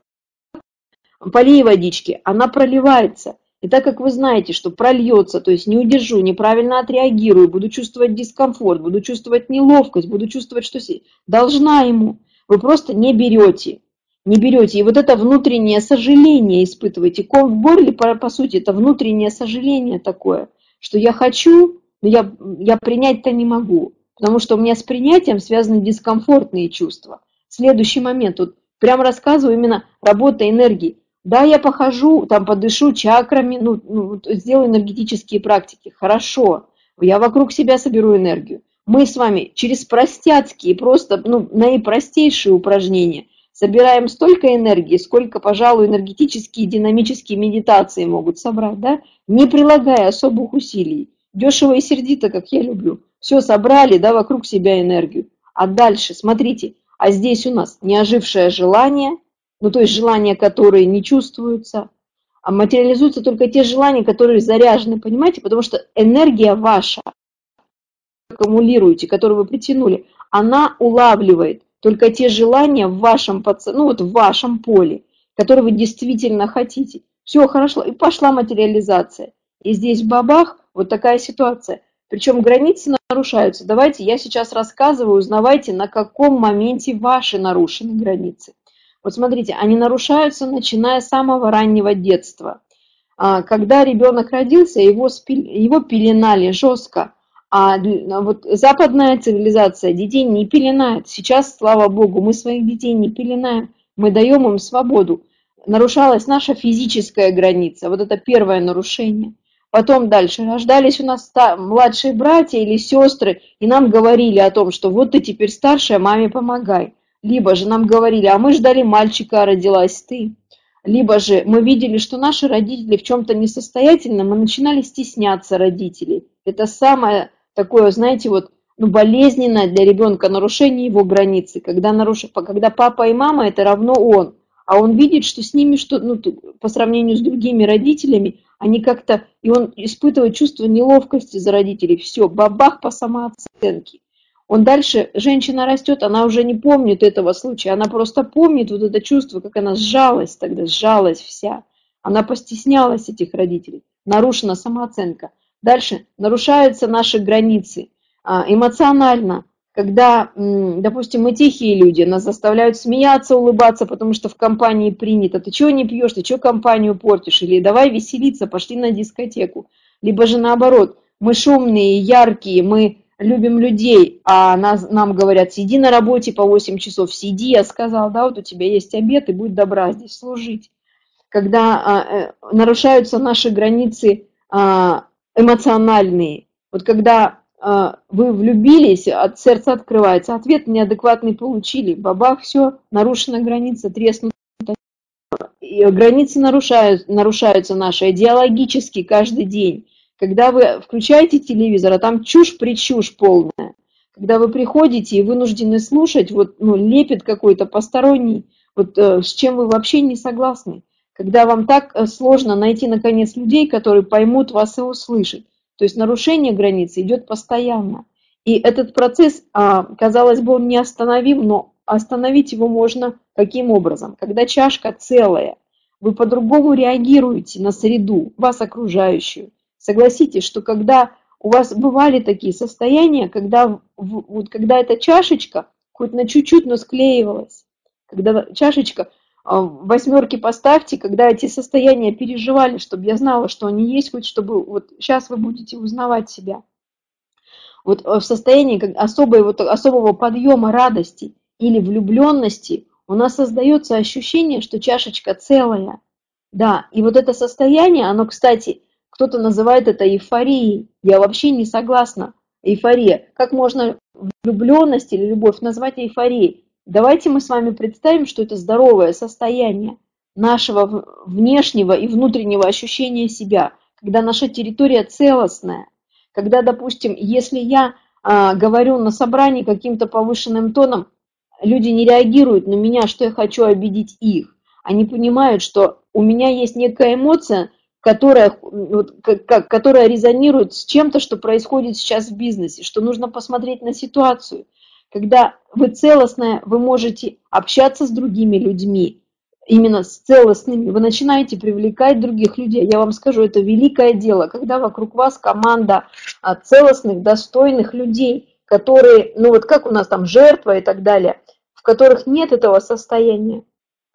Полей водички, она проливается. И так как вы знаете, что прольется, то есть не удержу, неправильно отреагирую, буду чувствовать дискомфорт, буду чувствовать неловкость, буду чувствовать, что должна ему, вы просто не берете. Не берете. И вот это внутреннее сожаление испытываете. Ком в горле, по, по сути, это внутреннее сожаление такое, что я хочу, но я, я принять-то не могу потому что у меня с принятием связаны дискомфортные чувства. Следующий момент, вот прям рассказываю именно работа энергии. Да, я похожу, там подышу чакрами, ну, ну сделаю энергетические практики, хорошо, я вокруг себя соберу энергию. Мы с вами через простяцкие, просто ну, наипростейшие упражнения собираем столько энергии, сколько, пожалуй, энергетические динамические медитации могут собрать, да, не прилагая особых усилий. Дешево и сердито, как я люблю. Все собрали, да, вокруг себя энергию. А дальше, смотрите, а здесь у нас неожившее желание, ну то есть желания, которые не чувствуются, а материализуются только те желания, которые заряжены, понимаете? Потому что энергия ваша, аккумулируете, которую вы притянули, она улавливает только те желания в вашем, ну вот в вашем поле, которые вы действительно хотите. Все хорошо, и пошла материализация. И здесь бабах, вот такая ситуация. Причем границы нарушаются. Давайте я сейчас рассказываю, узнавайте, на каком моменте ваши нарушены границы. Вот смотрите, они нарушаются, начиная с самого раннего детства. А, когда ребенок родился, его, его пеленали жестко. А вот западная цивилизация детей не пеленает. Сейчас, слава богу, мы своих детей не пеленаем. Мы даем им свободу. Нарушалась наша физическая граница. Вот это первое нарушение. Потом дальше рождались у нас младшие братья или сестры, и нам говорили о том, что вот ты теперь старшая, маме помогай. Либо же нам говорили, а мы ждали мальчика, а родилась ты. либо же мы видели, что наши родители в чем-то несостоятельны, мы начинали стесняться родителей. Это самое такое, знаете, вот ну, болезненное для ребенка нарушение его границы, когда, наруш... когда папа и мама это равно он, а он видит, что с ними что, ну, по сравнению с другими родителями, они как-то, и он испытывает чувство неловкости за родителей, все, бабах по самооценке. Он дальше, женщина растет, она уже не помнит этого случая, она просто помнит вот это чувство, как она сжалась тогда, сжалась вся. Она постеснялась этих родителей, нарушена самооценка. Дальше нарушаются наши границы а, эмоционально, когда, допустим, мы тихие люди, нас заставляют смеяться, улыбаться, потому что в компании принято. Ты чего не пьешь, ты чего компанию портишь? Или давай веселиться, пошли на дискотеку. Либо же наоборот, мы шумные, яркие, мы любим людей, а нас, нам говорят, сиди на работе по 8 часов, сиди, я сказал, да, вот у тебя есть обед, и будь добра здесь служить. Когда а, э, нарушаются наши границы а, эмоциональные, вот когда а, вы влюбились, от сердца открывается, ответ неадекватный получили, бабах, все, нарушена граница, треснута. Границы нарушают, нарушаются наши идеологически каждый день. Когда вы включаете телевизор, а там чушь-причушь полная. Когда вы приходите и вынуждены слушать, вот, ну, лепит какой-то посторонний, вот э, с чем вы вообще не согласны. Когда вам так э, сложно найти, наконец, людей, которые поймут вас и услышат. То есть нарушение границы идет постоянно. И этот процесс, а, казалось бы, он неостановим, но остановить его можно каким образом? Когда чашка целая, вы по-другому реагируете на среду, вас окружающую. Согласитесь, что когда у вас бывали такие состояния, когда, вот, когда эта чашечка хоть на чуть-чуть, но склеивалась, когда чашечка, а, восьмерки поставьте, когда эти состояния переживали, чтобы я знала, что они есть, хоть чтобы вот сейчас вы будете узнавать себя. Вот э, в состоянии особой, вот, особого подъема радости или влюбленности у нас создается ощущение, что чашечка целая. Да, и вот это состояние, оно, кстати, кто-то называет это эйфорией. Я вообще не согласна. Эйфория. Как можно влюбленность или любовь назвать эйфорией? Давайте мы с вами представим, что это здоровое состояние нашего внешнего и внутреннего ощущения себя, когда наша территория целостная, когда, допустим, если я а, говорю на собрании каким-то повышенным тоном, люди не реагируют на меня, что я хочу обидеть их. Они понимают, что у меня есть некая эмоция, которая, которая резонирует с чем-то, что происходит сейчас в бизнесе, что нужно посмотреть на ситуацию. Когда вы целостная, вы можете общаться с другими людьми, именно с целостными, вы начинаете привлекать других людей. Я вам скажу, это великое дело, когда вокруг вас команда а, целостных, достойных людей, которые, ну вот как у нас там жертва и так далее, в которых нет этого состояния,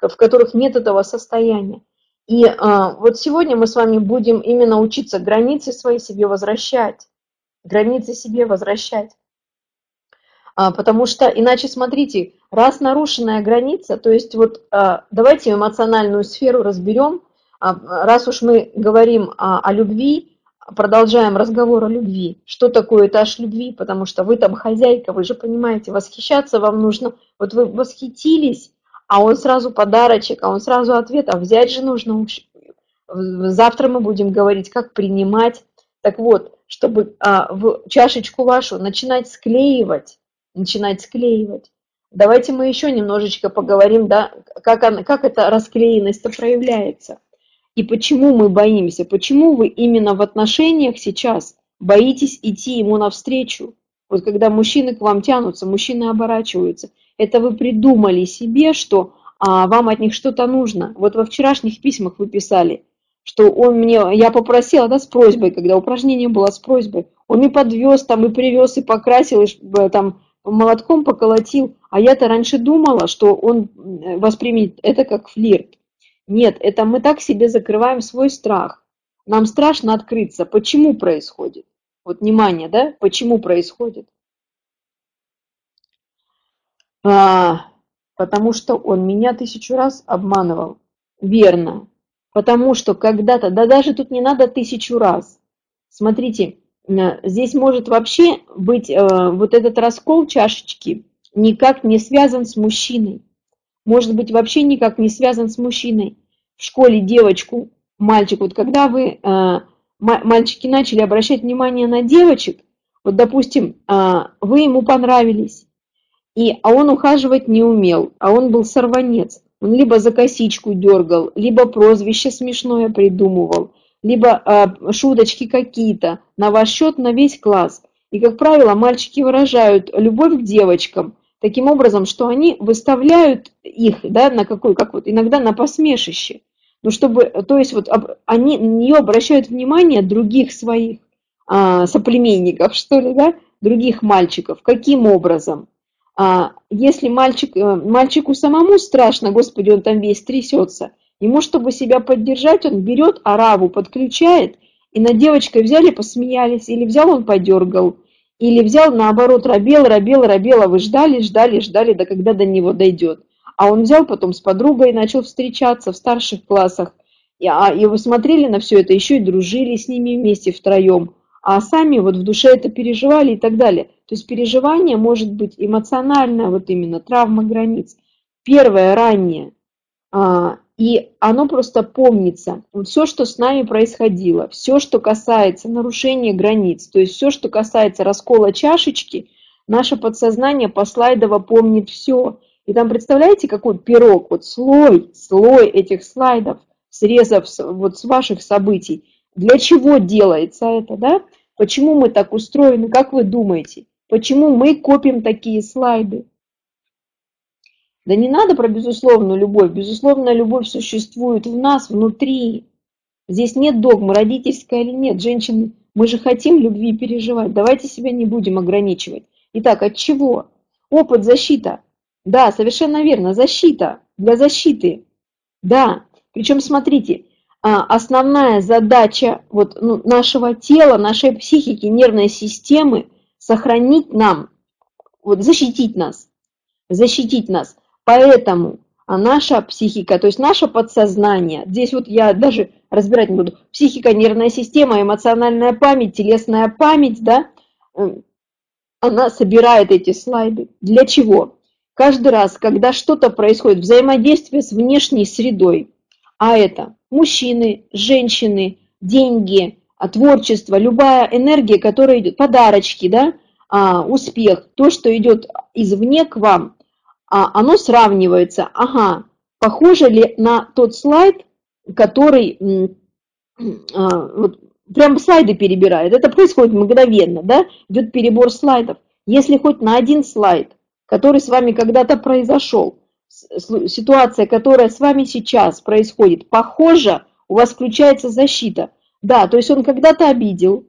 в которых нет этого состояния. И а, вот сегодня мы с вами будем именно учиться границы свои себе возвращать. Границы себе возвращать. А, потому что иначе, смотрите, раз нарушенная граница, то есть вот а, давайте эмоциональную сферу разберем. А, раз уж мы говорим а, о любви, продолжаем разговор о любви. Что такое этаж любви? Потому что вы там хозяйка, вы же понимаете, восхищаться вам нужно. Вот вы восхитились, а он сразу подарочек, а он сразу ответ, а взять же нужно. Завтра мы будем говорить, как принимать. Так вот, чтобы а, в чашечку вашу начинать склеивать, начинать склеивать. Давайте мы еще немножечко поговорим, да, как, она, как эта расклеенность проявляется. И почему мы боимся, почему вы именно в отношениях сейчас боитесь идти ему навстречу. Вот когда мужчины к вам тянутся, мужчины оборачиваются – это вы придумали себе, что а, вам от них что-то нужно. Вот во вчерашних письмах вы писали, что он мне, я попросила, да, с просьбой, когда упражнение было с просьбой, он мне подвез там и привез, и покрасил, и там молотком поколотил, а я-то раньше думала, что он воспримет это как флирт. Нет, это мы так себе закрываем свой страх. Нам страшно открыться. Почему происходит? Вот внимание, да? Почему происходит? А, потому что он меня тысячу раз обманывал. Верно. Потому что когда-то, да даже тут не надо тысячу раз. Смотрите, здесь может вообще быть э, вот этот раскол чашечки никак не связан с мужчиной. Может быть вообще никак не связан с мужчиной. в школе девочку, мальчик, вот когда вы, э, мальчики начали обращать внимание на девочек, вот, допустим, э, вы ему понравились, и, а он ухаживать не умел, а он был сорванец. Он либо за косичку дергал, либо прозвище смешное придумывал, либо э, шуточки какие-то на ваш счет на весь класс. И, как правило, мальчики выражают любовь к девочкам таким образом, что они выставляют их да, на какой, как вот иногда на посмешище. Ну, чтобы, то есть вот они на нее обращают внимание других своих а, соплеменников, что ли, да, других мальчиков. Каким образом? А, если мальчик, э, мальчику самому страшно, господи, он там весь трясется, ему, чтобы себя поддержать, он берет ораву, подключает, и над девочкой взяли, посмеялись, или взял он подергал, или взял наоборот, робел, робел, робел, а вы ждали, ждали, ждали, до когда до него дойдет. А он взял потом с подругой и начал встречаться в старших классах, и, а, и вы смотрели на все это, еще и дружили с ними вместе втроем а сами вот в душе это переживали и так далее. То есть переживание может быть эмоциональное, вот именно травма границ. Первое, раннее, а, и оно просто помнится. Все, что с нами происходило, все, что касается нарушения границ, то есть все, что касается раскола чашечки, наше подсознание послайдово помнит все. И там, представляете, какой пирог, вот слой, слой этих слайдов, срезов вот с ваших событий. Для чего делается это, да? Почему мы так устроены, как вы думаете? Почему мы копим такие слайды? Да не надо про безусловную любовь. Безусловная любовь существует в нас, внутри. Здесь нет догмы, родительская или нет. Женщины, мы же хотим любви переживать. Давайте себя не будем ограничивать. Итак, от чего? Опыт, защита. Да, совершенно верно, защита. Для защиты. Да. Причем, смотрите, а, основная задача вот, ну, нашего тела, нашей психики, нервной системы сохранить нам, вот, защитить нас, защитить нас. Поэтому а наша психика, то есть наше подсознание, здесь вот я даже разбирать не буду, психика, нервная система, эмоциональная память, телесная память, да, э, она собирает эти слайды. Для чего? Каждый раз, когда что-то происходит, взаимодействие с внешней средой, а это мужчины, женщины, деньги, творчество, любая энергия, которая идет, подарочки, да, а, успех, то, что идет извне к вам, а, оно сравнивается. Ага, похоже ли на тот слайд, который а, вот, прям слайды перебирает. Это происходит мгновенно, да, идет перебор слайдов. Если хоть на один слайд, который с вами когда-то произошел, ситуация, которая с вами сейчас происходит, похожа, у вас включается защита. Да, то есть он когда-то обидел,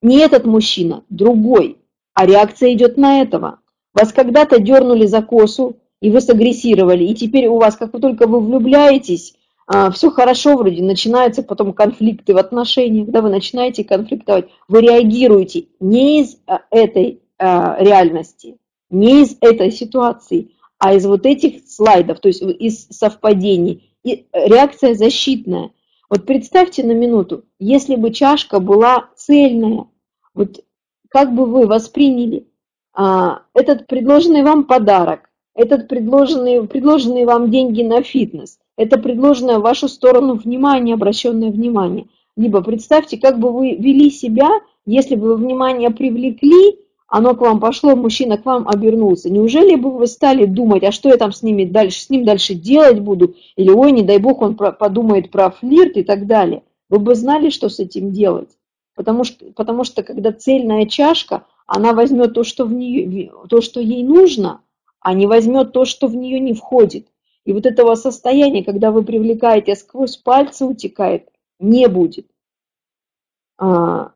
не этот мужчина, другой, а реакция идет на этого. Вас когда-то дернули за косу, и вы сагрессировали, и теперь у вас, как только вы влюбляетесь, а, все хорошо вроде, начинаются потом конфликты в отношениях, когда вы начинаете конфликтовать, вы реагируете не из а, этой а, реальности, не из этой ситуации, а из вот этих слайдов, то есть из совпадений. И реакция защитная. Вот представьте на минуту, если бы чашка была цельная, вот как бы вы восприняли а, этот предложенный вам подарок, этот предложенный, предложенные вам деньги на фитнес, это предложенное в вашу сторону внимание, обращенное внимание. Либо представьте, как бы вы вели себя, если бы вы внимание привлекли оно к вам пошло, мужчина к вам обернулся. Неужели бы вы стали думать, а что я там с, ними дальше, с ним дальше делать буду? Или, ой, не дай бог, он про, подумает про флирт и так далее. Вы бы знали, что с этим делать. Потому что, потому что когда цельная чашка, она возьмет то, что, в нее, то, что ей нужно, а не возьмет то, что в нее не входит. И вот этого состояния, когда вы привлекаете, а сквозь пальцы утекает, не будет. А,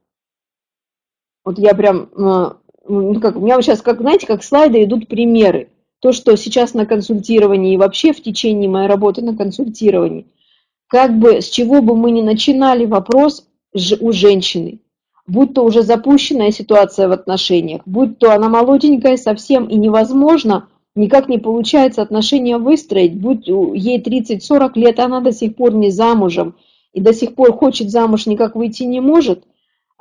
вот я прям а, ну, как, у меня сейчас, как, знаете, как слайды идут примеры. То, что сейчас на консультировании и вообще в течение моей работы на консультировании, как бы, с чего бы мы ни начинали вопрос у женщины, будь то уже запущенная ситуация в отношениях, будь то она молоденькая совсем и невозможно, никак не получается отношения выстроить, будь ей 30-40 лет, она до сих пор не замужем. И до сих пор хочет замуж, никак выйти не может –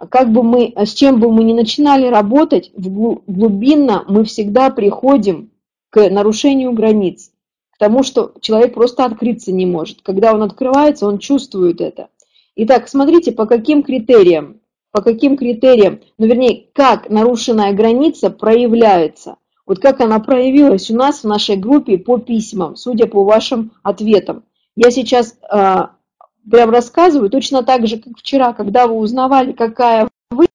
как бы мы, с чем бы мы ни начинали работать, глубинно мы всегда приходим к нарушению границ, к тому, что человек просто открыться не может. Когда он открывается, он чувствует это. Итак, смотрите, по каким критериям, по каким критериям, ну вернее, как нарушенная граница проявляется. Вот как она проявилась у нас в нашей группе по письмам, судя по вашим ответам. Я сейчас э, прям рассказываю точно так же, как вчера, когда вы узнавали, какая вы,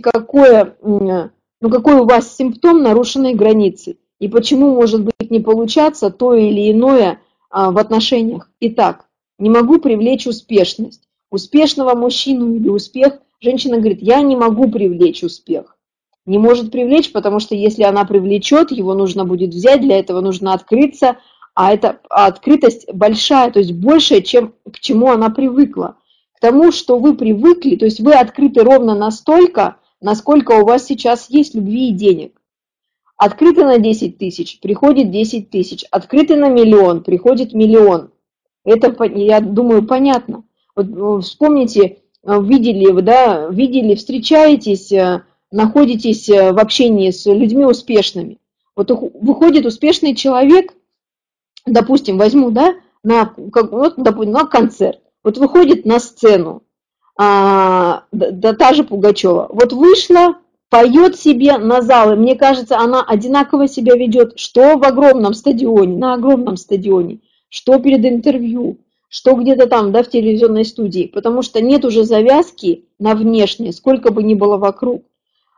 какое, ну, какой у вас симптом нарушенной границы и почему может быть не получаться то или иное а, в отношениях. Итак, не могу привлечь успешность успешного мужчину или успех, женщина говорит, я не могу привлечь успех. Не может привлечь, потому что если она привлечет, его нужно будет взять, для этого нужно открыться, а эта открытость большая, то есть большая, чем к чему она привыкла. К тому, что вы привыкли, то есть вы открыты ровно настолько, насколько у вас сейчас есть любви и денег. Открыты на 10 тысяч, приходит 10 тысяч. Открыты на миллион, приходит миллион. Это, я думаю, понятно. Вот ну, вспомните, э, видели вы, да, видели, встречаетесь, э, находитесь э, в общении с людьми успешными. Вот выходит успешный человек, допустим, возьму, да, на, как, вот, допустим, на концерт, вот выходит на сцену, а, да, та же Пугачева, вот вышла, поет себе на залы, мне кажется, она одинаково себя ведет, что в огромном стадионе, на огромном стадионе, что перед интервью, что где-то там, да, в телевизионной студии, потому что нет уже завязки на внешнее, сколько бы ни было вокруг.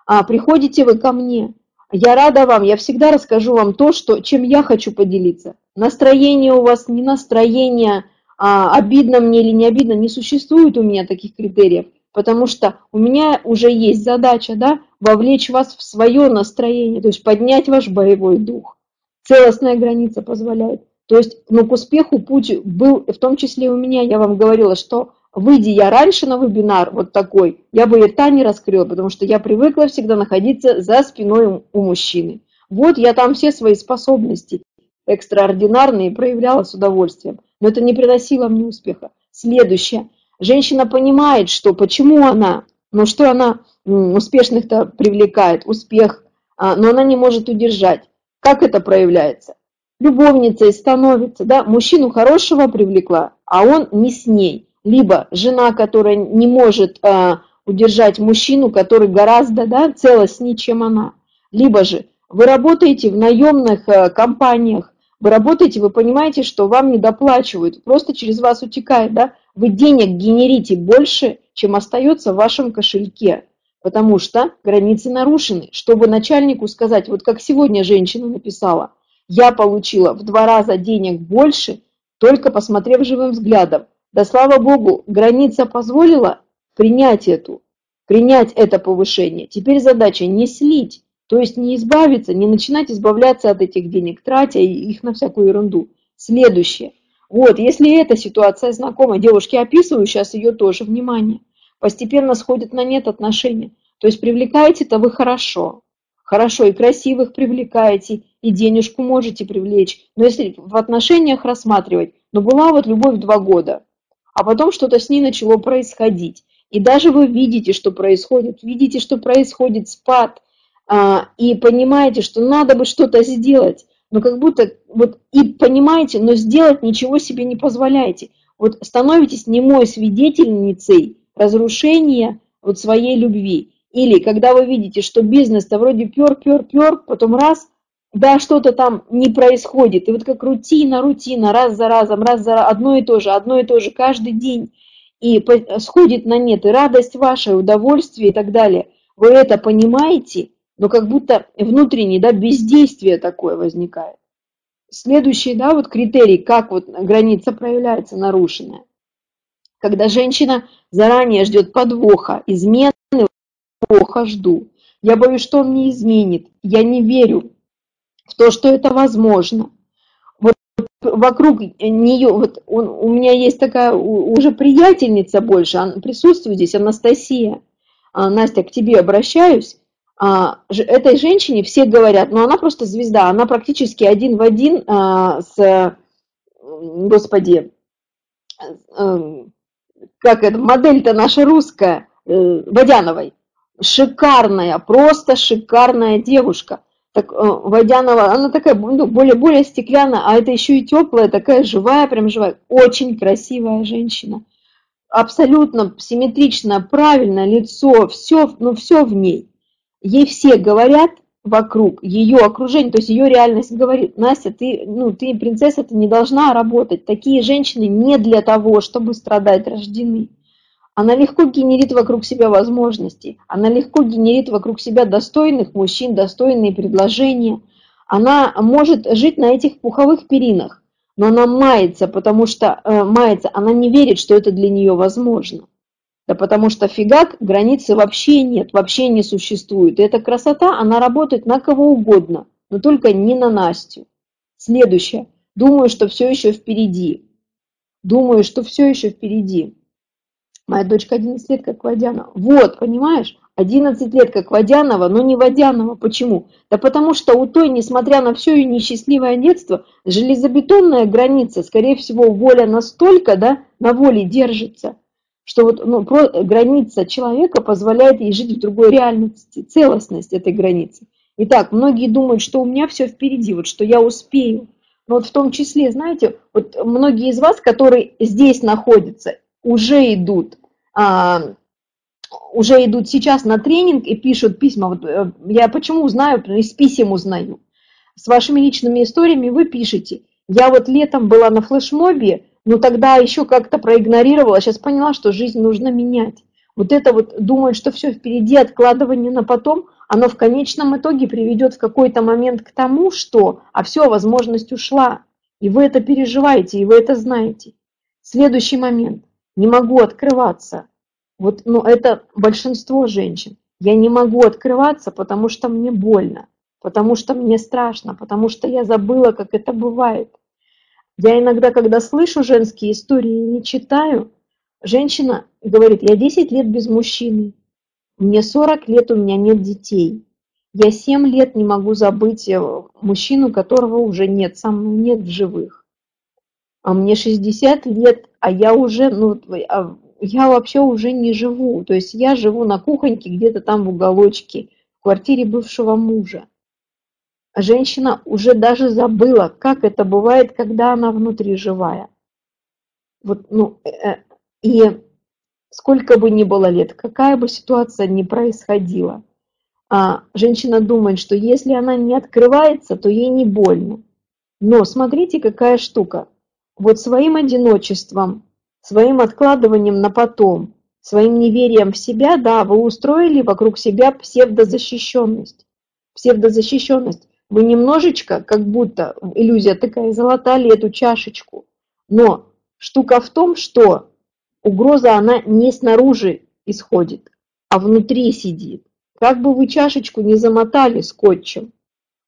А, приходите вы ко мне, я рада вам, я всегда расскажу вам то, что, чем я хочу поделиться. Настроение у вас, не настроение, а, обидно мне или не обидно, не существует у меня таких критериев, потому что у меня уже есть задача, да, вовлечь вас в свое настроение, то есть поднять ваш боевой дух. Целостная граница позволяет. То есть, ну, к успеху путь был, в том числе и у меня, я вам говорила, что выйди я раньше на вебинар вот такой, я бы рта не раскрыла, потому что я привыкла всегда находиться за спиной у мужчины. Вот я там все свои способности экстраординарные проявляла с удовольствием, но это не приносило мне успеха. Следующее. Женщина понимает, что почему она, ну что она успешных-то привлекает, успех, а, но она не может удержать. Как это проявляется? любовницей становится, да, мужчину хорошего привлекла, а он не с ней. Либо жена, которая не может э, удержать мужчину, который гораздо да, целостнее, чем она. Либо же вы работаете в наемных э, компаниях, вы работаете, вы понимаете, что вам не доплачивают, просто через вас утекает, да, вы денег генерите больше, чем остается в вашем кошельке, потому что границы нарушены. Чтобы начальнику сказать, вот как сегодня женщина написала – я получила в два раза денег больше, только посмотрев живым взглядом. Да слава богу, граница позволила принять эту, принять это повышение. Теперь задача не слить, то есть не избавиться, не начинать избавляться от этих денег, тратя их на всякую ерунду. Следующее. Вот, если эта ситуация знакома, девушки, описываю сейчас ее тоже, внимание. Постепенно сходят на нет отношения. То есть привлекаете-то вы хорошо, хорошо и красивых привлекаете, и денежку можете привлечь. Но если в отношениях рассматривать, но ну, была вот любовь два года, а потом что-то с ней начало происходить. И даже вы видите, что происходит, видите, что происходит спад, а, и понимаете, что надо бы что-то сделать, но как будто вот и понимаете, но сделать ничего себе не позволяете. Вот становитесь немой свидетельницей разрушения вот своей любви. Или когда вы видите, что бизнес-то вроде пер, пер, пер, потом раз, да, что-то там не происходит. И вот как рутина, рутина, раз за разом, раз за одно и то же, одно и то же каждый день. И сходит на нет и радость ваша, и удовольствие и так далее. Вы это понимаете, но как будто внутренне, да, бездействие такое возникает. Следующий, да, вот критерий, как вот граница проявляется нарушенная. Когда женщина заранее ждет подвоха, измены, плохо жду. Я боюсь, что он не изменит. Я не верю в то, что это возможно. Вот вокруг нее, вот он, у меня есть такая уже приятельница больше, она присутствует здесь, Анастасия. А, Настя, к тебе обращаюсь. А, этой женщине все говорят, но она просто звезда, она практически один в один а, с, господи, э, как это, модель-то наша русская, э, Водяновой шикарная, просто шикарная девушка. Так, э, водянова, она такая ну, более, более стеклянная, а это еще и теплая, такая живая, прям живая. Очень красивая женщина. Абсолютно симметрично, правильно, лицо, все, ну все в ней. Ей все говорят вокруг, ее окружение, то есть ее реальность говорит, Настя, ты, ну, ты принцесса, ты не должна работать. Такие женщины не для того, чтобы страдать, рождены. Она легко генерит вокруг себя возможности, она легко генерит вокруг себя достойных мужчин, достойные предложения. Она может жить на этих пуховых перинах, но она мается, потому что э, мается, она не верит, что это для нее возможно. Да потому что фигак границы вообще нет, вообще не существует. И эта красота, она работает на кого угодно, но только не на Настю. Следующее. Думаю, что все еще впереди. Думаю, что все еще впереди. Моя дочка 11 лет, как Водянова. Вот, понимаешь? 11 лет, как Водянова, но не Водянова. Почему? Да потому что у той, несмотря на все ее несчастливое детство, железобетонная граница, скорее всего, воля настолько, да, на воле держится, что вот ну, про, граница человека позволяет ей жить в другой реальности, целостность этой границы. Итак, многие думают, что у меня все впереди, вот что я успею. Но вот в том числе, знаете, вот многие из вас, которые здесь находятся, уже идут, а, уже идут сейчас на тренинг и пишут письма. Вот э, я почему узнаю, из писем узнаю. С вашими личными историями вы пишете. Я вот летом была на флешмобе, но тогда еще как-то проигнорировала, сейчас поняла, что жизнь нужно менять. Вот это вот думают, что все впереди, откладывание на потом, оно в конечном итоге приведет в какой-то момент к тому, что, а все, возможность ушла. И вы это переживаете, и вы это знаете. Следующий момент не могу открываться. Вот, ну, это большинство женщин. Я не могу открываться, потому что мне больно, потому что мне страшно, потому что я забыла, как это бывает. Я иногда, когда слышу женские истории не читаю, женщина говорит, я 10 лет без мужчины, мне 40 лет, у меня нет детей. Я 7 лет не могу забыть э, мужчину, которого уже нет, со мной нет в живых. А мне 60 лет, а я уже, ну, а я вообще уже не живу. То есть я живу на кухоньке где-то там в уголочке, в квартире бывшего мужа. Женщина уже даже забыла, как это бывает, когда она внутри живая. Вот, ну, э, э, и сколько бы ни было лет, какая бы ситуация ни происходила, а женщина думает, что если она не открывается, то ей не больно. Но смотрите, какая штука. Вот своим одиночеством, своим откладыванием на потом, своим неверием в себя, да, вы устроили вокруг себя псевдозащищенность. Псевдозащищенность. Вы немножечко, как будто иллюзия такая, залатали эту чашечку. Но штука в том, что угроза, она не снаружи исходит, а внутри сидит. Как бы вы чашечку не замотали скотчем,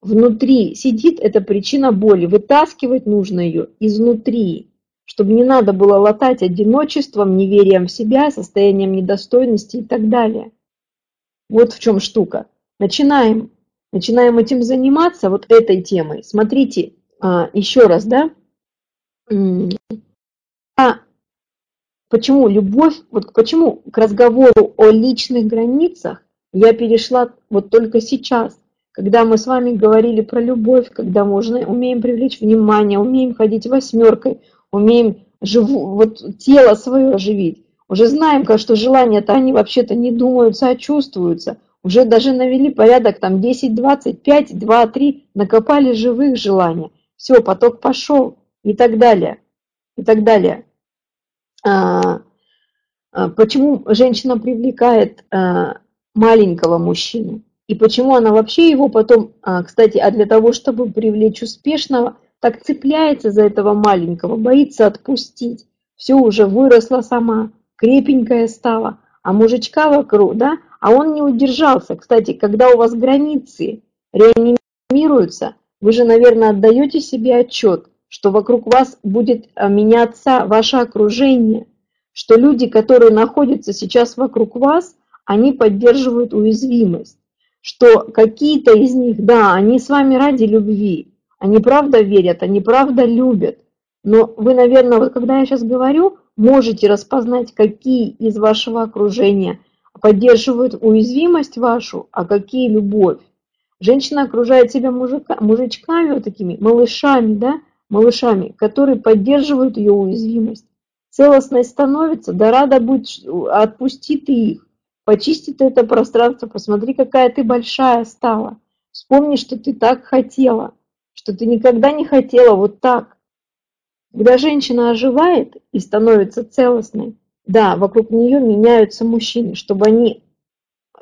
внутри сидит эта причина боли. Вытаскивать нужно ее изнутри, чтобы не надо было латать одиночеством, неверием в себя, состоянием недостойности и так далее. Вот в чем штука. Начинаем. Начинаем этим заниматься, вот этой темой. Смотрите, а, еще раз, да? А почему любовь, вот почему к разговору о личных границах я перешла вот только сейчас, когда мы с вами говорили про любовь, когда можно, умеем привлечь внимание, умеем ходить восьмеркой, умеем живу, вот тело свое оживить. Уже знаем, как, что желания-то они вообще-то не думаются, а чувствуются. Уже даже навели порядок, там 10, 20, 5, 2, 3, накопали живых желаний. Все, поток пошел и так далее. И так далее. А, а, почему женщина привлекает а, маленького мужчину? И почему она вообще его потом, а, кстати, а для того, чтобы привлечь успешного, так цепляется за этого маленького, боится отпустить. Все уже выросла сама, крепенькая стала, а мужичка вокруг, да, а он не удержался. Кстати, когда у вас границы реанимируются, вы же, наверное, отдаете себе отчет, что вокруг вас будет а, меняться ваше окружение, что люди, которые находятся сейчас вокруг вас, они поддерживают уязвимость что какие-то из них, да, они с вами ради любви, они правда верят, они правда любят. Но вы, наверное, вот когда я сейчас говорю, можете распознать, какие из вашего окружения поддерживают уязвимость вашу, а какие любовь. Женщина окружает себя мужика, мужичками вот такими, малышами, да, малышами, которые поддерживают ее уязвимость. Целостность становится, да рада будет, отпусти ты их, почисти ты это пространство, посмотри, какая ты большая стала. Вспомни, что ты так хотела, что ты никогда не хотела вот так. Когда женщина оживает и становится целостной, да, вокруг нее меняются мужчины, чтобы они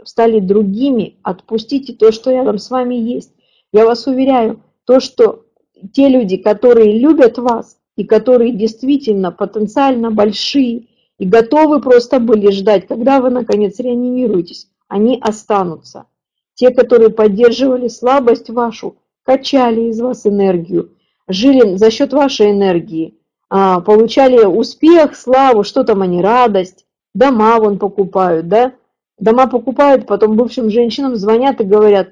стали другими, отпустите то, что рядом с вами есть. Я вас уверяю, то, что те люди, которые любят вас и которые действительно потенциально большие и готовы просто были ждать, когда вы наконец реанимируетесь, они останутся. Те, которые поддерживали слабость вашу, качали из вас энергию, жили за счет вашей энергии, получали успех, славу, что там они, радость, дома вон покупают, да, Дома покупают, потом бывшим женщинам звонят и говорят,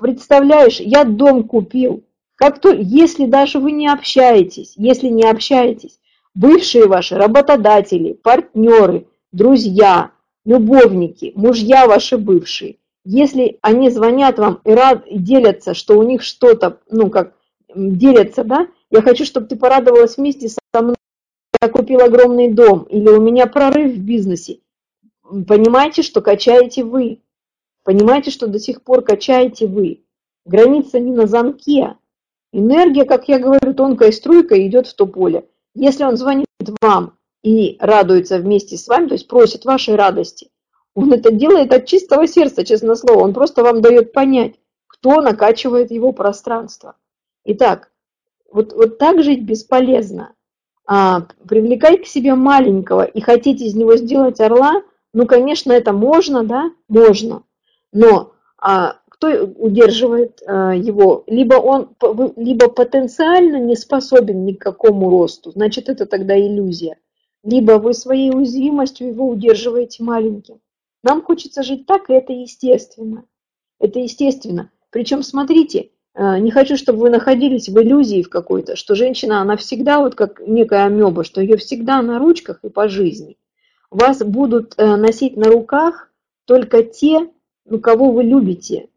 представляешь, я дом купил. Как то, если даже вы не общаетесь, если не общаетесь, бывшие ваши работодатели, партнеры, друзья, любовники, мужья ваши бывшие, если они звонят вам и, рад, делятся, что у них что-то, ну как, делятся, да, я хочу, чтобы ты порадовалась вместе со мной, я купил огромный дом, или у меня прорыв в бизнесе, понимаете, что качаете вы. Понимаете, что до сих пор качаете вы. Граница не на замке. Энергия, как я говорю, тонкая струйка идет в то поле. Если он звонит вам и радуется вместе с вами, то есть просит вашей радости, он это делает от чистого сердца, честное слово. Он просто вам дает понять, кто накачивает его пространство. Итак, вот, вот так жить бесполезно. А, привлекать к себе маленького и хотеть из него сделать орла – ну, конечно, это можно, да, можно, но а, кто удерживает а, его? Либо он либо потенциально не способен ни к какому росту, значит, это тогда иллюзия, либо вы своей уязвимостью его удерживаете маленьким. Нам хочется жить так, и это естественно. Это естественно. Причем, смотрите, не хочу, чтобы вы находились в иллюзии в какой-то, что женщина, она всегда вот как некая амеба, что ее всегда на ручках и по жизни вас будут э, носить на руках только те, ну, кого вы любите.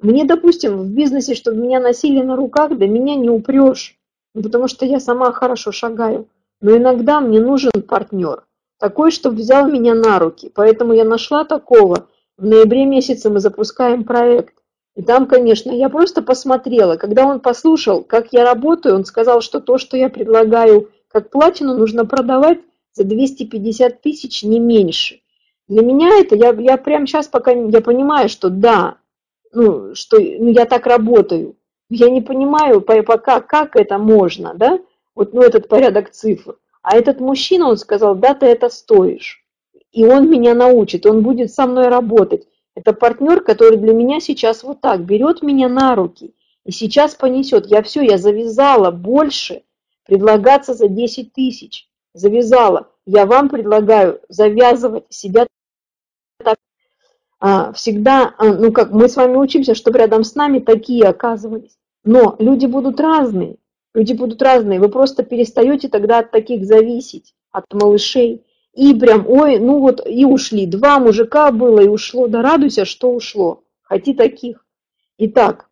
Мне, допустим, в бизнесе, чтобы меня носили на руках, да меня не упрешь, ну, потому что я сама хорошо шагаю. Но иногда мне нужен партнер, такой, чтобы взял меня на руки. Поэтому я нашла такого. В ноябре месяце мы запускаем проект. И там, конечно, я просто посмотрела. Когда он послушал, как я работаю, он сказал, что то, что я предлагаю как платину, нужно продавать за 250 тысяч не меньше. Для меня это, я, я прямо сейчас пока я понимаю, что да, ну, что ну, я так работаю. Я не понимаю пока, как это можно, да, вот ну, этот порядок цифр. А этот мужчина, он сказал, да, ты это стоишь. И он меня научит, он будет со мной работать. Это партнер, который для меня сейчас вот так берет меня на руки и сейчас понесет. Я все, я завязала больше предлагаться за 10 тысяч завязала. Я вам предлагаю завязывать себя так. А, всегда, а, ну как мы с вами учимся, чтобы рядом с нами такие оказывались. Но люди будут разные. Люди будут разные. Вы просто перестаете тогда от таких зависеть, от малышей. И прям, ой, ну вот и ушли. Два мужика было и ушло. Да радуйся, что ушло. Хоти таких. Итак,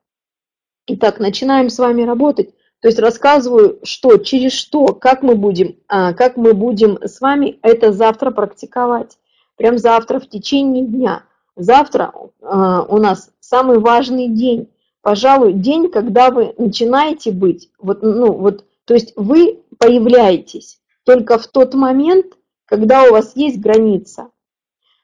итак, начинаем с вами работать. То есть рассказываю, что, через что, как мы будем, а, как мы будем с вами это завтра практиковать. Прям завтра, в течение дня. Завтра а, у нас самый важный день. Пожалуй, день, когда вы начинаете быть, вот, ну, вот, то есть вы появляетесь только в тот момент, когда у вас есть граница,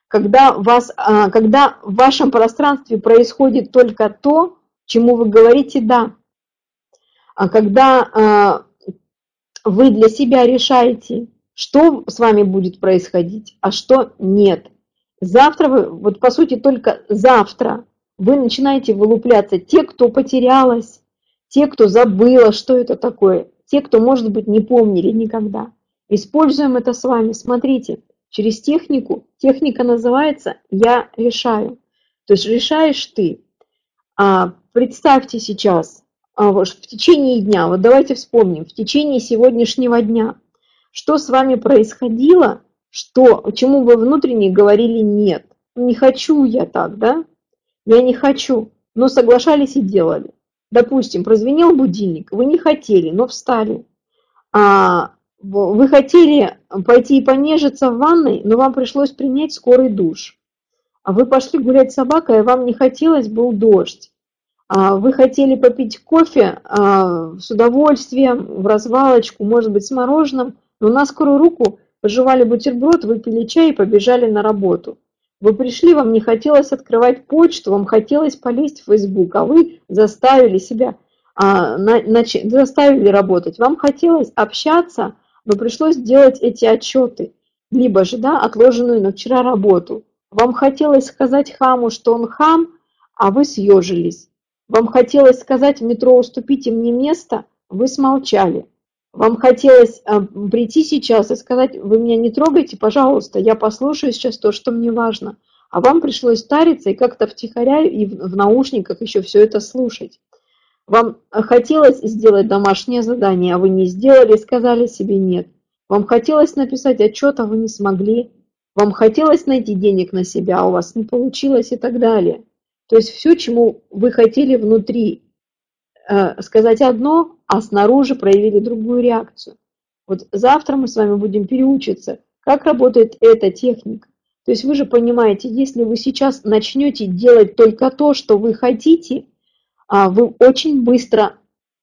когда, вас, а, когда в вашем пространстве происходит только то, чему вы говорите «да». А когда а, вы для себя решаете, что с вами будет происходить, а что нет. Завтра вы, вот по сути только завтра вы начинаете вылупляться. Те, кто потерялась, те, кто забыла, что это такое, те, кто, может быть, не помнили никогда. Используем это с вами. Смотрите, через технику. Техника называется «Я решаю». То есть решаешь ты. А, представьте сейчас, а, в течение дня, вот давайте вспомним, в течение сегодняшнего дня, что с вами происходило, что, чему вы внутренне говорили «нет». Не хочу я так, да? Я не хочу. но соглашались и делали. Допустим, прозвенел будильник, вы не хотели, но встали. А, вы хотели пойти и понежиться в ванной, но вам пришлось принять скорый душ. А вы пошли гулять с собакой, а вам не хотелось, был дождь. А вы хотели попить кофе а, с удовольствием, в развалочку, может быть, с мороженым, но на скорую руку пожевали бутерброд, выпили чай и побежали на работу. Вы пришли, вам не хотелось открывать почту, вам хотелось полезть в Facebook, а вы заставили себя, а, на, нач, заставили работать. Вам хотелось общаться, но пришлось делать эти отчеты, либо же да, отложенную на вчера работу. Вам хотелось сказать хаму, что он хам, а вы съежились. Вам хотелось сказать в метро «уступите мне место», вы смолчали. Вам хотелось э, прийти сейчас и сказать, вы меня не трогайте, пожалуйста, я послушаю сейчас то, что мне важно. А вам пришлось стариться и как-то втихаря и в, в наушниках еще все это слушать. Вам хотелось сделать домашнее задание, а вы не сделали, сказали себе нет. Вам хотелось написать отчет, а вы не смогли. Вам хотелось найти денег на себя, а у вас не получилось и так далее. То есть все, чему вы хотели внутри э, сказать одно, а снаружи проявили другую реакцию. Вот завтра мы с вами будем переучиться, как работает эта техника. То есть вы же понимаете, если вы сейчас начнете делать только то, что вы хотите, вы очень быстро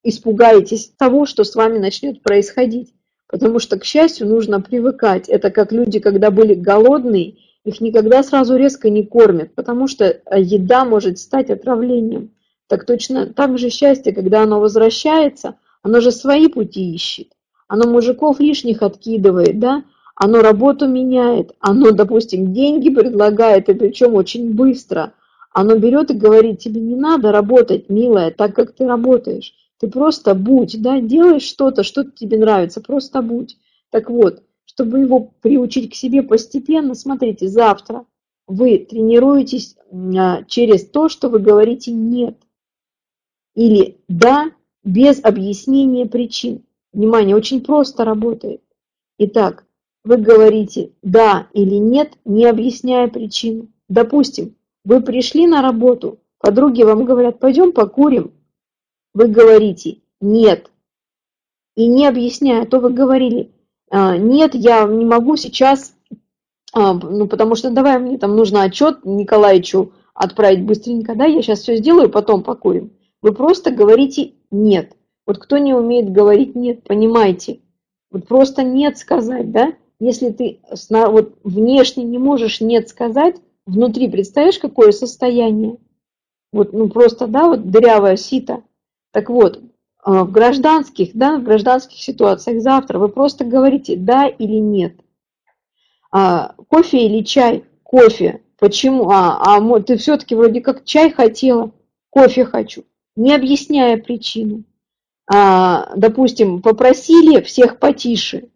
испугаетесь того, что с вами начнет происходить. Потому что, к счастью, нужно привыкать. Это как люди, когда были голодные, их никогда сразу резко не кормят, потому что э, еда может стать отравлением. Так точно так же счастье, когда оно возвращается, оно же свои пути ищет. Оно мужиков лишних откидывает, да? Оно работу меняет, оно, допустим, деньги предлагает, и причем очень быстро. Оно берет и говорит, тебе не надо работать, милая, так как ты работаешь. Ты просто будь, да, делай что-то, что тебе нравится, просто будь. Так вот, чтобы его приучить к себе постепенно, смотрите, завтра вы тренируетесь а, через то, что вы говорите «нет» или «да» без объяснения причин. Внимание, очень просто работает. Итак, вы говорите «да» или «нет», не объясняя причину. Допустим, вы пришли на работу, подруги вам говорят «пойдем покурим». Вы говорите «нет». И не объясняя, то вы говорили а, нет, я не могу сейчас, а, ну, потому что давай мне там нужно отчет Николаевичу отправить быстренько, да, я сейчас все сделаю, потом покурим. Вы просто говорите нет. Вот кто не умеет говорить нет, понимаете? Вот просто нет сказать, да? Если ты вот внешне не можешь нет сказать, внутри представляешь, какое состояние? Вот, ну просто, да, вот дырявая сито. Так вот, а, в гражданских, да, в гражданских ситуациях завтра вы просто говорите да или нет. А, кофе или чай? Кофе. Почему? А, а ты все-таки вроде как чай хотела, кофе хочу, не объясняя причину. А, допустим, попросили всех потише,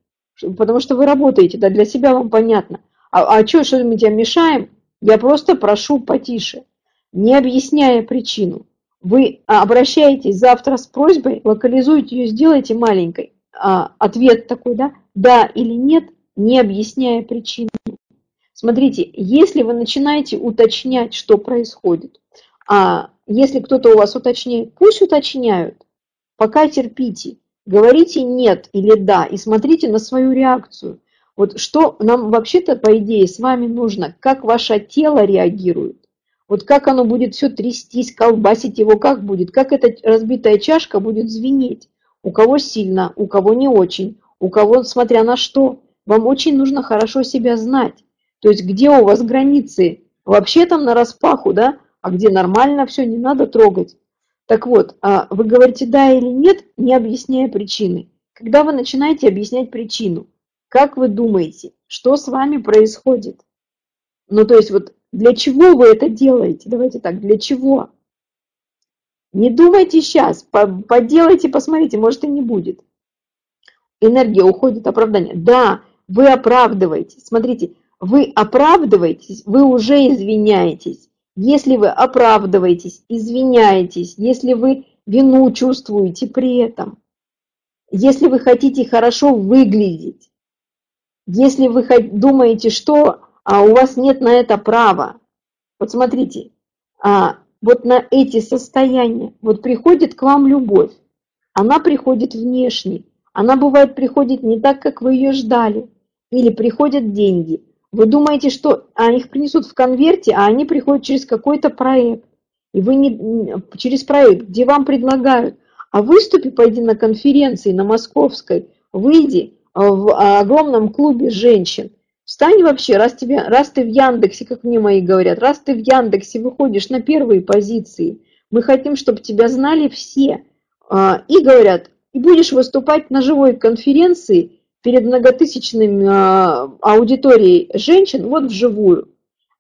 потому что вы работаете, да, для себя вам понятно. А, а что, что мы тебя мешаем? Я просто прошу потише, не объясняя причину. Вы обращаетесь завтра с просьбой, локализуйте ее, сделайте маленькой. А, ответ такой, да, да или нет, не объясняя причину. Смотрите, если вы начинаете уточнять, что происходит, а если кто-то у вас уточняет, пусть уточняют, пока терпите, говорите нет или да и смотрите на свою реакцию. Вот что нам вообще-то, по идее, с вами нужно, как ваше тело реагирует. Вот как оно будет все трястись, колбасить его, как будет, как эта разбитая чашка будет звенеть. У кого сильно, у кого не очень, у кого смотря на что. Вам очень нужно хорошо себя знать. То есть где у вас границы? Вообще там на распаху, да? А где нормально все, не надо трогать. Так вот, а вы говорите да или нет, не объясняя причины. Когда вы начинаете объяснять причину, как вы думаете, что с вами происходит? Ну, то есть вот для чего вы это делаете? Давайте так, для чего? Не думайте сейчас, поделайте, посмотрите, может и не будет. Энергия уходит, оправдание. Да, вы оправдываетесь. Смотрите, вы оправдываетесь, вы уже извиняетесь. Если вы оправдываетесь, извиняетесь, если вы вину чувствуете при этом, если вы хотите хорошо выглядеть, если вы думаете, что а у вас нет на это права. Вот смотрите, а, вот на эти состояния. Вот приходит к вам любовь, она приходит внешне, она бывает приходит не так, как вы ее ждали, или приходят деньги. Вы думаете, что а, их принесут в конверте, а они приходят через какой-то проект. И вы не через проект, где вам предлагают, а выступи, пойди на конференции на Московской, выйди в огромном клубе женщин, Встань вообще, раз, тебе, раз ты в Яндексе, как мне мои говорят, раз ты в Яндексе выходишь на первые позиции, мы хотим, чтобы тебя знали все. А, и говорят, и будешь выступать на живой конференции перед многотысячной а, аудиторией женщин, вот вживую.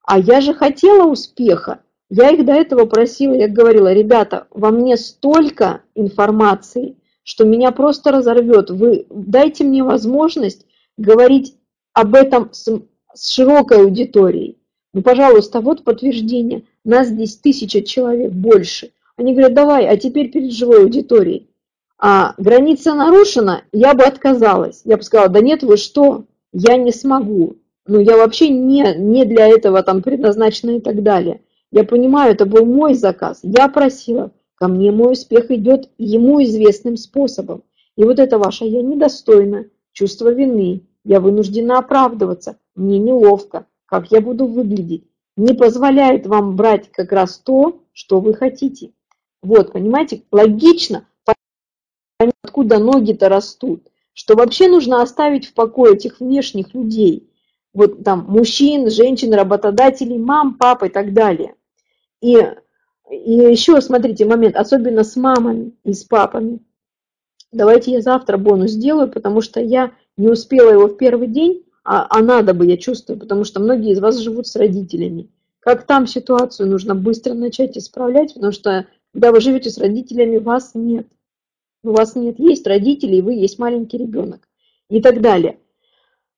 А я же хотела успеха. Я их до этого просила, я говорила, ребята, во мне столько информации, что меня просто разорвет. Вы дайте мне возможность говорить об этом с, с широкой аудиторией. Ну, пожалуйста, вот подтверждение. Нас здесь тысяча человек больше. Они говорят, давай, а теперь перед живой аудиторией. А граница нарушена, я бы отказалась. Я бы сказала, да нет, вы что, я не смогу. Ну, я вообще не, не для этого там предназначена и так далее. Я понимаю, это был мой заказ. Я просила, ко мне мой успех идет ему известным способом. И вот это ваше «я недостойна», чувство вины, я вынуждена оправдываться, мне неловко, как я буду выглядеть. Не позволяет вам брать как раз то, что вы хотите. Вот, понимаете, логично, откуда ноги-то растут, что вообще нужно оставить в покое этих внешних людей, вот там мужчин, женщин, работодателей, мам, пап и так далее. И, и еще, смотрите, момент, особенно с мамами и с папами. Давайте я завтра бонус сделаю, потому что я не успела его в первый день, а, а надо бы, я чувствую, потому что многие из вас живут с родителями. Как там ситуацию нужно быстро начать исправлять, потому что когда вы живете с родителями, вас нет. У вас нет, есть родители, и вы есть маленький ребенок. И так далее.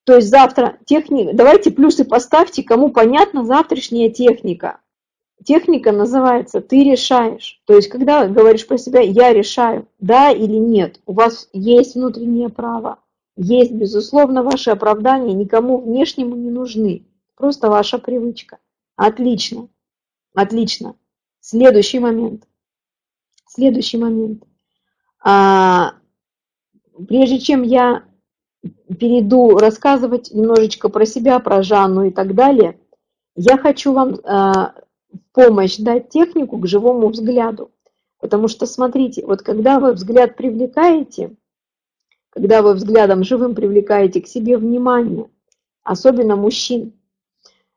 То есть завтра техника, давайте плюсы поставьте, кому понятна завтрашняя техника. Техника называется «ты решаешь». То есть, когда говоришь про себя «я решаю», да или нет, у вас есть внутреннее право. Есть, безусловно, ваши оправдания никому внешнему не нужны. Просто ваша привычка. Отлично. Отлично. Следующий момент. Следующий момент. А, прежде чем я перейду рассказывать немножечко про себя, про Жанну и так далее, я хочу вам а, помощь дать технику к живому взгляду. Потому что, смотрите, вот когда вы взгляд привлекаете, когда вы взглядом живым привлекаете к себе внимание, особенно мужчин,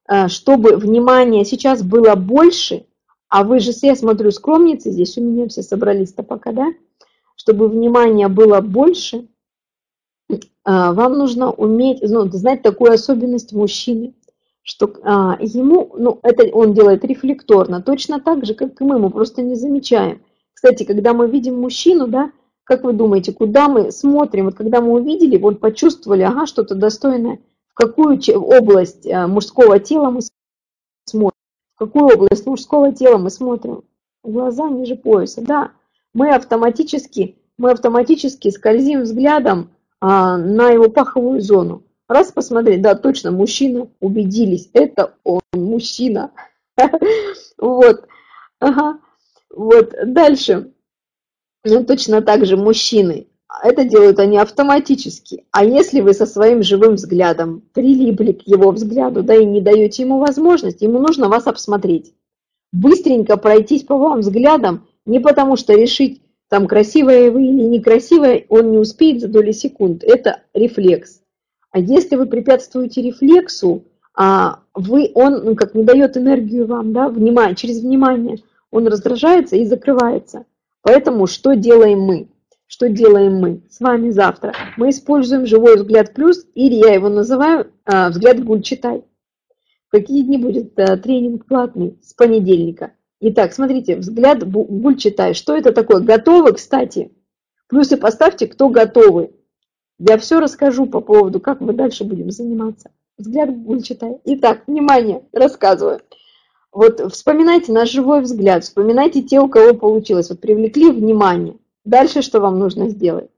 э, чтобы внимание сейчас было больше, а вы же, я смотрю, скромницы, здесь у меня все собрались-то пока, да? Чтобы внимания было больше, э, вам нужно уметь, ну, знать такую особенность мужчины, что а, ему, ну, это он делает рефлекторно, точно так же, как и мы, мы просто не замечаем. Кстати, когда мы видим мужчину, да, как вы думаете, куда мы смотрим? Вот когда мы увидели, вот почувствовали, ага, что-то достойное, в какую область э, мужского тела мы смотрим? В какую область мужского тела мы смотрим? Глаза ниже пояса, да. Мы автоматически, мы автоматически скользим взглядом а, на его паховую зону. Раз посмотреть, да, точно, мужчина, убедились, это он, мужчина. Вот, ага. Вот, дальше. Ну, точно так же мужчины. Это делают они автоматически. А если вы со своим живым взглядом прилипли к его взгляду, да и не даете ему возможность, ему нужно вас обсмотреть. Быстренько пройтись по вам взглядом, не потому что решить, там красивая вы или некрасивая, он не успеет за доли секунд. Это рефлекс. А если вы препятствуете рефлексу, а вы, он ну, как не дает энергию вам, да, внимание, через внимание, он раздражается и закрывается. Поэтому что делаем мы? Что делаем мы с вами завтра? Мы используем живой взгляд плюс, или я его называю а, взгляд гуль читай. Какие дни будет а, тренинг платный? С понедельника. Итак, смотрите, взгляд гуль читай. Что это такое? Готовы, кстати? Плюсы поставьте, кто готовы. Я все расскажу по поводу, как мы дальше будем заниматься. Взгляд гуль читай. Итак, внимание, рассказываю. Вот вспоминайте наш живой взгляд, вспоминайте те, у кого получилось. Вот привлекли внимание. Дальше что вам нужно сделать?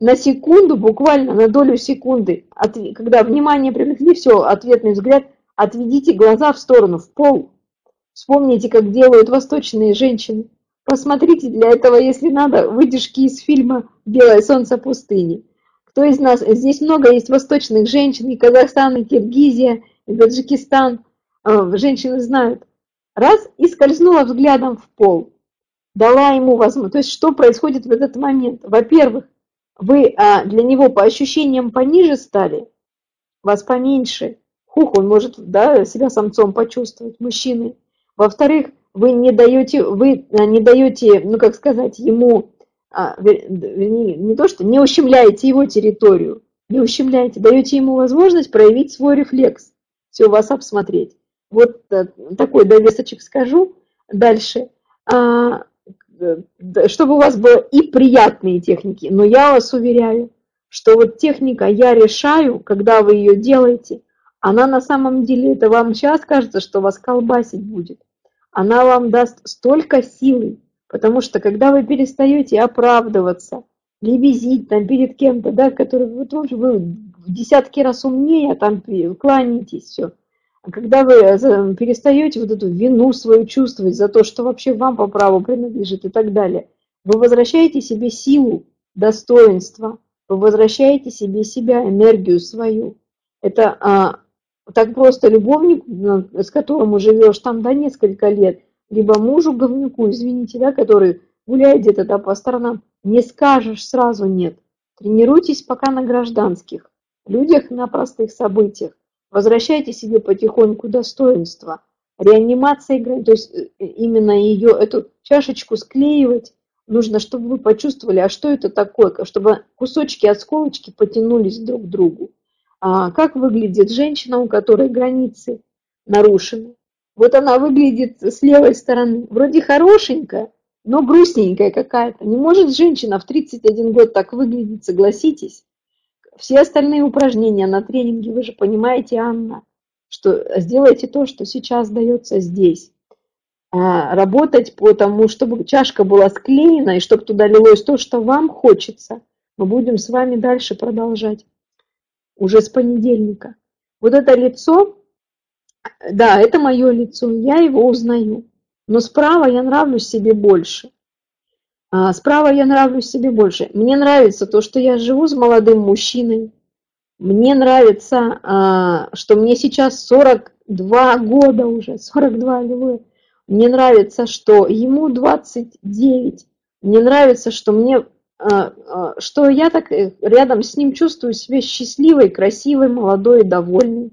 На секунду, буквально на долю секунды, когда внимание привлекли, все, ответный взгляд, отведите глаза в сторону, в пол. Вспомните, как делают восточные женщины. Посмотрите для этого, если надо, выдержки из фильма «Белое солнце пустыни». Кто из нас, здесь много есть восточных женщин, и Казахстан, и Киргизия, и Таджикистан, а, женщины знают. Раз, и скользнула взглядом в пол, дала ему возможность. То есть, что происходит в этот момент? Во-первых, вы а, для него по ощущениям пониже стали, вас поменьше, хух, он может да, себя самцом почувствовать, мужчины. Во-вторых, вы не даете, вы а, не даете, ну как сказать, ему, а, вернее, не то что, не ущемляете его территорию, не ущемляете, даете ему возможность проявить свой рефлекс, все вас обсмотреть. Вот а, такой довесочек скажу. Дальше. А, чтобы у вас было и приятные техники, но я вас уверяю, что вот техника «я решаю», когда вы ее делаете, она на самом деле, это вам сейчас кажется, что вас колбасить будет. Она вам даст столько силы, потому что когда вы перестаете оправдываться, лебезить там перед кем-то, да, который вы тоже вы в десятки раз умнее, а там кланяетесь, все. А когда вы э, перестаете вот эту вину свою чувствовать за то, что вообще вам по праву принадлежит и так далее, вы возвращаете себе силу, достоинство, вы возвращаете себе себя, энергию свою. Это а, так просто любовник, с которым живешь там, да, несколько лет, либо мужу говнюку, извините, да, который гуляет где-то да, по сторонам, не скажешь сразу нет. Тренируйтесь пока на гражданских, людях на простых событиях. Возвращайте себе потихоньку достоинство. Реанимация игры, то есть э, именно ее, эту чашечку склеивать, нужно, чтобы вы почувствовали, а что это такое, чтобы кусочки, осколочки потянулись друг к другу. А как выглядит женщина, у которой границы нарушены. Вот она выглядит с левой стороны, вроде хорошенькая, но грустненькая какая-то. Не может женщина в 31 год так выглядеть, согласитесь? Все остальные упражнения на тренинге, вы же понимаете, Анна, что сделайте то, что сейчас дается здесь. А, работать по тому, чтобы чашка была склеена и чтобы туда лилось то, что вам хочется. Мы будем с вами дальше продолжать уже с понедельника. Вот это лицо, да, это мое лицо, я его узнаю. Но справа я нравлюсь себе больше. А, справа я нравлюсь себе больше. Мне нравится то, что я живу с молодым мужчиной. Мне нравится, а, что мне сейчас 42 года уже, 42 аллилуйя. Мне нравится, что ему 29. Мне нравится, что мне а, а, что я так э, рядом с ним чувствую себя счастливой, красивой, молодой и довольной.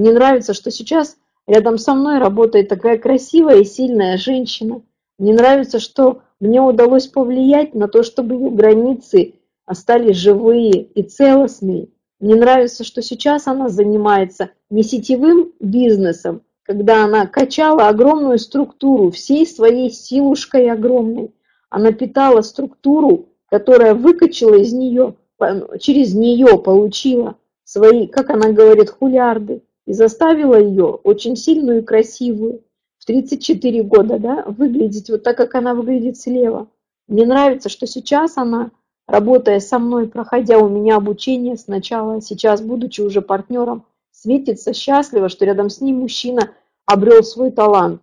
Мне нравится, что сейчас рядом со мной работает такая красивая и сильная женщина. Мне нравится, что мне удалось повлиять на то, чтобы ее границы остались живые и целостные. Мне нравится, что сейчас она занимается не сетевым бизнесом, когда она качала огромную структуру всей своей силушкой огромной. Она питала структуру которая выкачала из нее, через нее получила свои, как она говорит, хулиарды, и заставила ее очень сильную и красивую в 34 года, да, выглядеть вот так, как она выглядит слева. Мне нравится, что сейчас она, работая со мной, проходя у меня обучение сначала, сейчас, будучи уже партнером, светится счастливо, что рядом с ним мужчина обрел свой талант.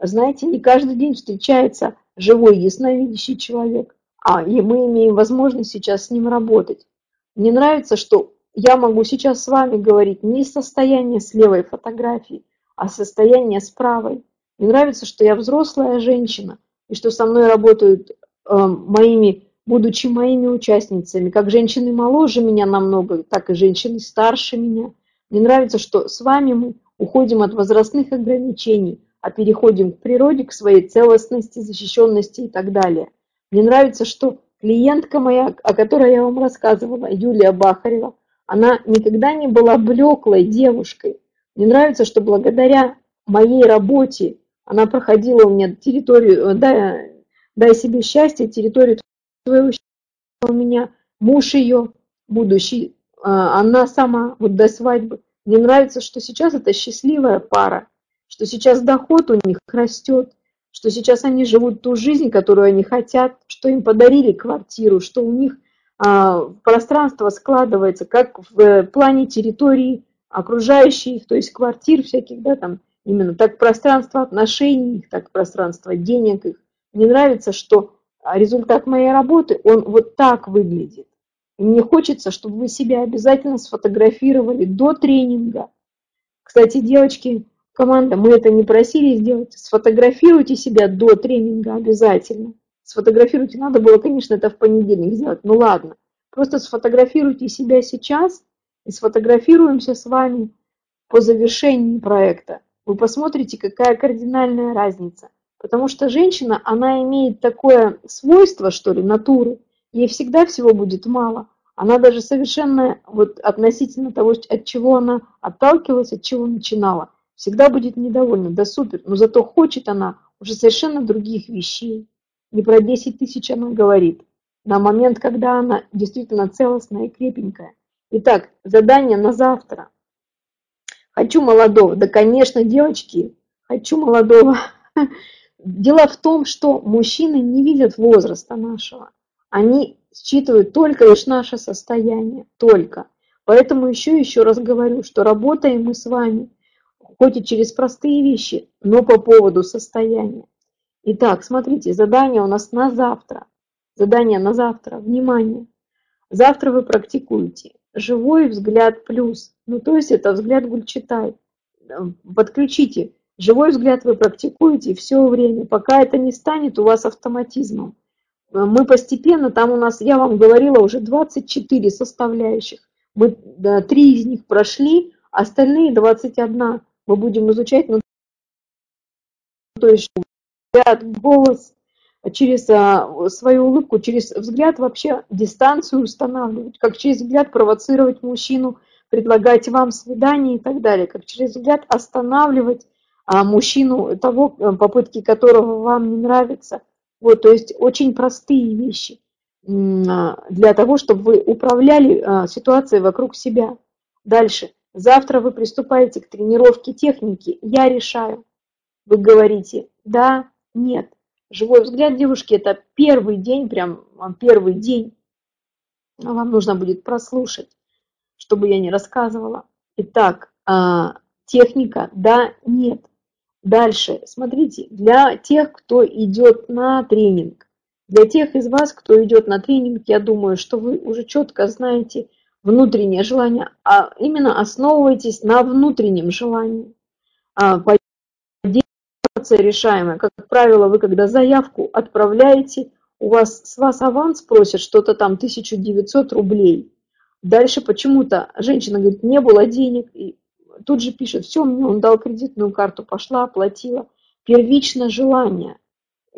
Знаете, не каждый день встречается живой ясновидящий человек а и мы имеем возможность сейчас с ним работать. Мне нравится, что я могу сейчас с вами говорить не состояние с левой фотографии, а состояние с правой. Мне нравится, что я взрослая женщина, и что со мной работают э, моими, будучи моими участницами, как женщины моложе меня намного, так и женщины старше меня. Мне нравится, что с вами мы уходим от возрастных ограничений, а переходим к природе, к своей целостности, защищенности и так далее. Мне нравится, что клиентка моя, о которой я вам рассказывала, Юлия Бахарева, она никогда не была блеклой девушкой. Мне нравится, что благодаря моей работе она проходила у меня территорию, дай, дай себе счастье, территорию твоего счастья. У меня муж ее, будущий, а, она сама, вот до свадьбы. Мне нравится, что сейчас это счастливая пара, что сейчас доход у них растет, что сейчас они живут ту жизнь, которую они хотят, что им подарили квартиру, что у них пространство складывается как в плане территории окружающей их, то есть квартир всяких, да, там, именно так пространство отношений, так пространство денег их. Мне нравится, что результат моей работы, он вот так выглядит. И мне хочется, чтобы вы себя обязательно сфотографировали до тренинга. Кстати, девочки, команда, мы это не просили сделать. Сфотографируйте себя до тренинга обязательно. Сфотографируйте, надо было, конечно, это в понедельник сделать, ну ладно. Просто сфотографируйте себя сейчас и сфотографируемся с вами по завершении проекта. Вы посмотрите, какая кардинальная разница. Потому что женщина, она имеет такое свойство, что ли, натуры, ей всегда всего будет мало. Она даже совершенно вот относительно того, от чего она отталкивалась, от чего начинала, всегда будет недовольна. Да супер, но зато хочет она уже совершенно других вещей. Не про 10 тысяч она говорит. На момент, когда она действительно целостная и крепенькая. Итак, задание на завтра. Хочу молодого. Да, конечно, девочки, хочу молодого. Дело в том, что мужчины не видят возраста нашего. Они считывают только лишь наше состояние, только. Поэтому еще еще раз говорю, что работаем мы с вами, хоть и через простые вещи, но по поводу состояния. Итак, смотрите, задание у нас на завтра. Задание на завтра. Внимание! Завтра вы практикуете живой взгляд плюс. Ну, то есть это взгляд Гульчитай. Подключите Живой взгляд вы практикуете все время, пока это не станет у вас автоматизмом. Мы постепенно, там у нас, я вам говорила, уже 24 составляющих. Мы да, из них прошли, остальные 21 мы будем изучать, ну, то есть взгляд, голос, через а, свою улыбку, через взгляд вообще дистанцию устанавливать, как через взгляд провоцировать мужчину, предлагать вам свидание и так далее, как через взгляд останавливать а мужчину, того, э, попытки которого вам не нравятся. Вот, то есть очень простые вещи а, для того, чтобы вы управляли а, ситуацией вокруг себя. Дальше. Завтра вы приступаете к тренировке техники. Я решаю. Вы говорите да, нет. Живой взгляд девушки – это первый день, прям первый день. Вам нужно будет прослушать, чтобы я не рассказывала. Итак, техника да, нет. Дальше, смотрите, для тех, кто идет на тренинг, для тех из вас, кто идет на тренинг, я думаю, что вы уже четко знаете внутреннее желание, а именно основывайтесь на внутреннем желании. А, решаемая. Как правило, вы когда заявку отправляете, у вас с вас аванс просят что-то там 1900 рублей. Дальше почему-то женщина говорит, не было денег, и тут же пишет, все, мне он дал кредитную карту, пошла, оплатила. Первично желание.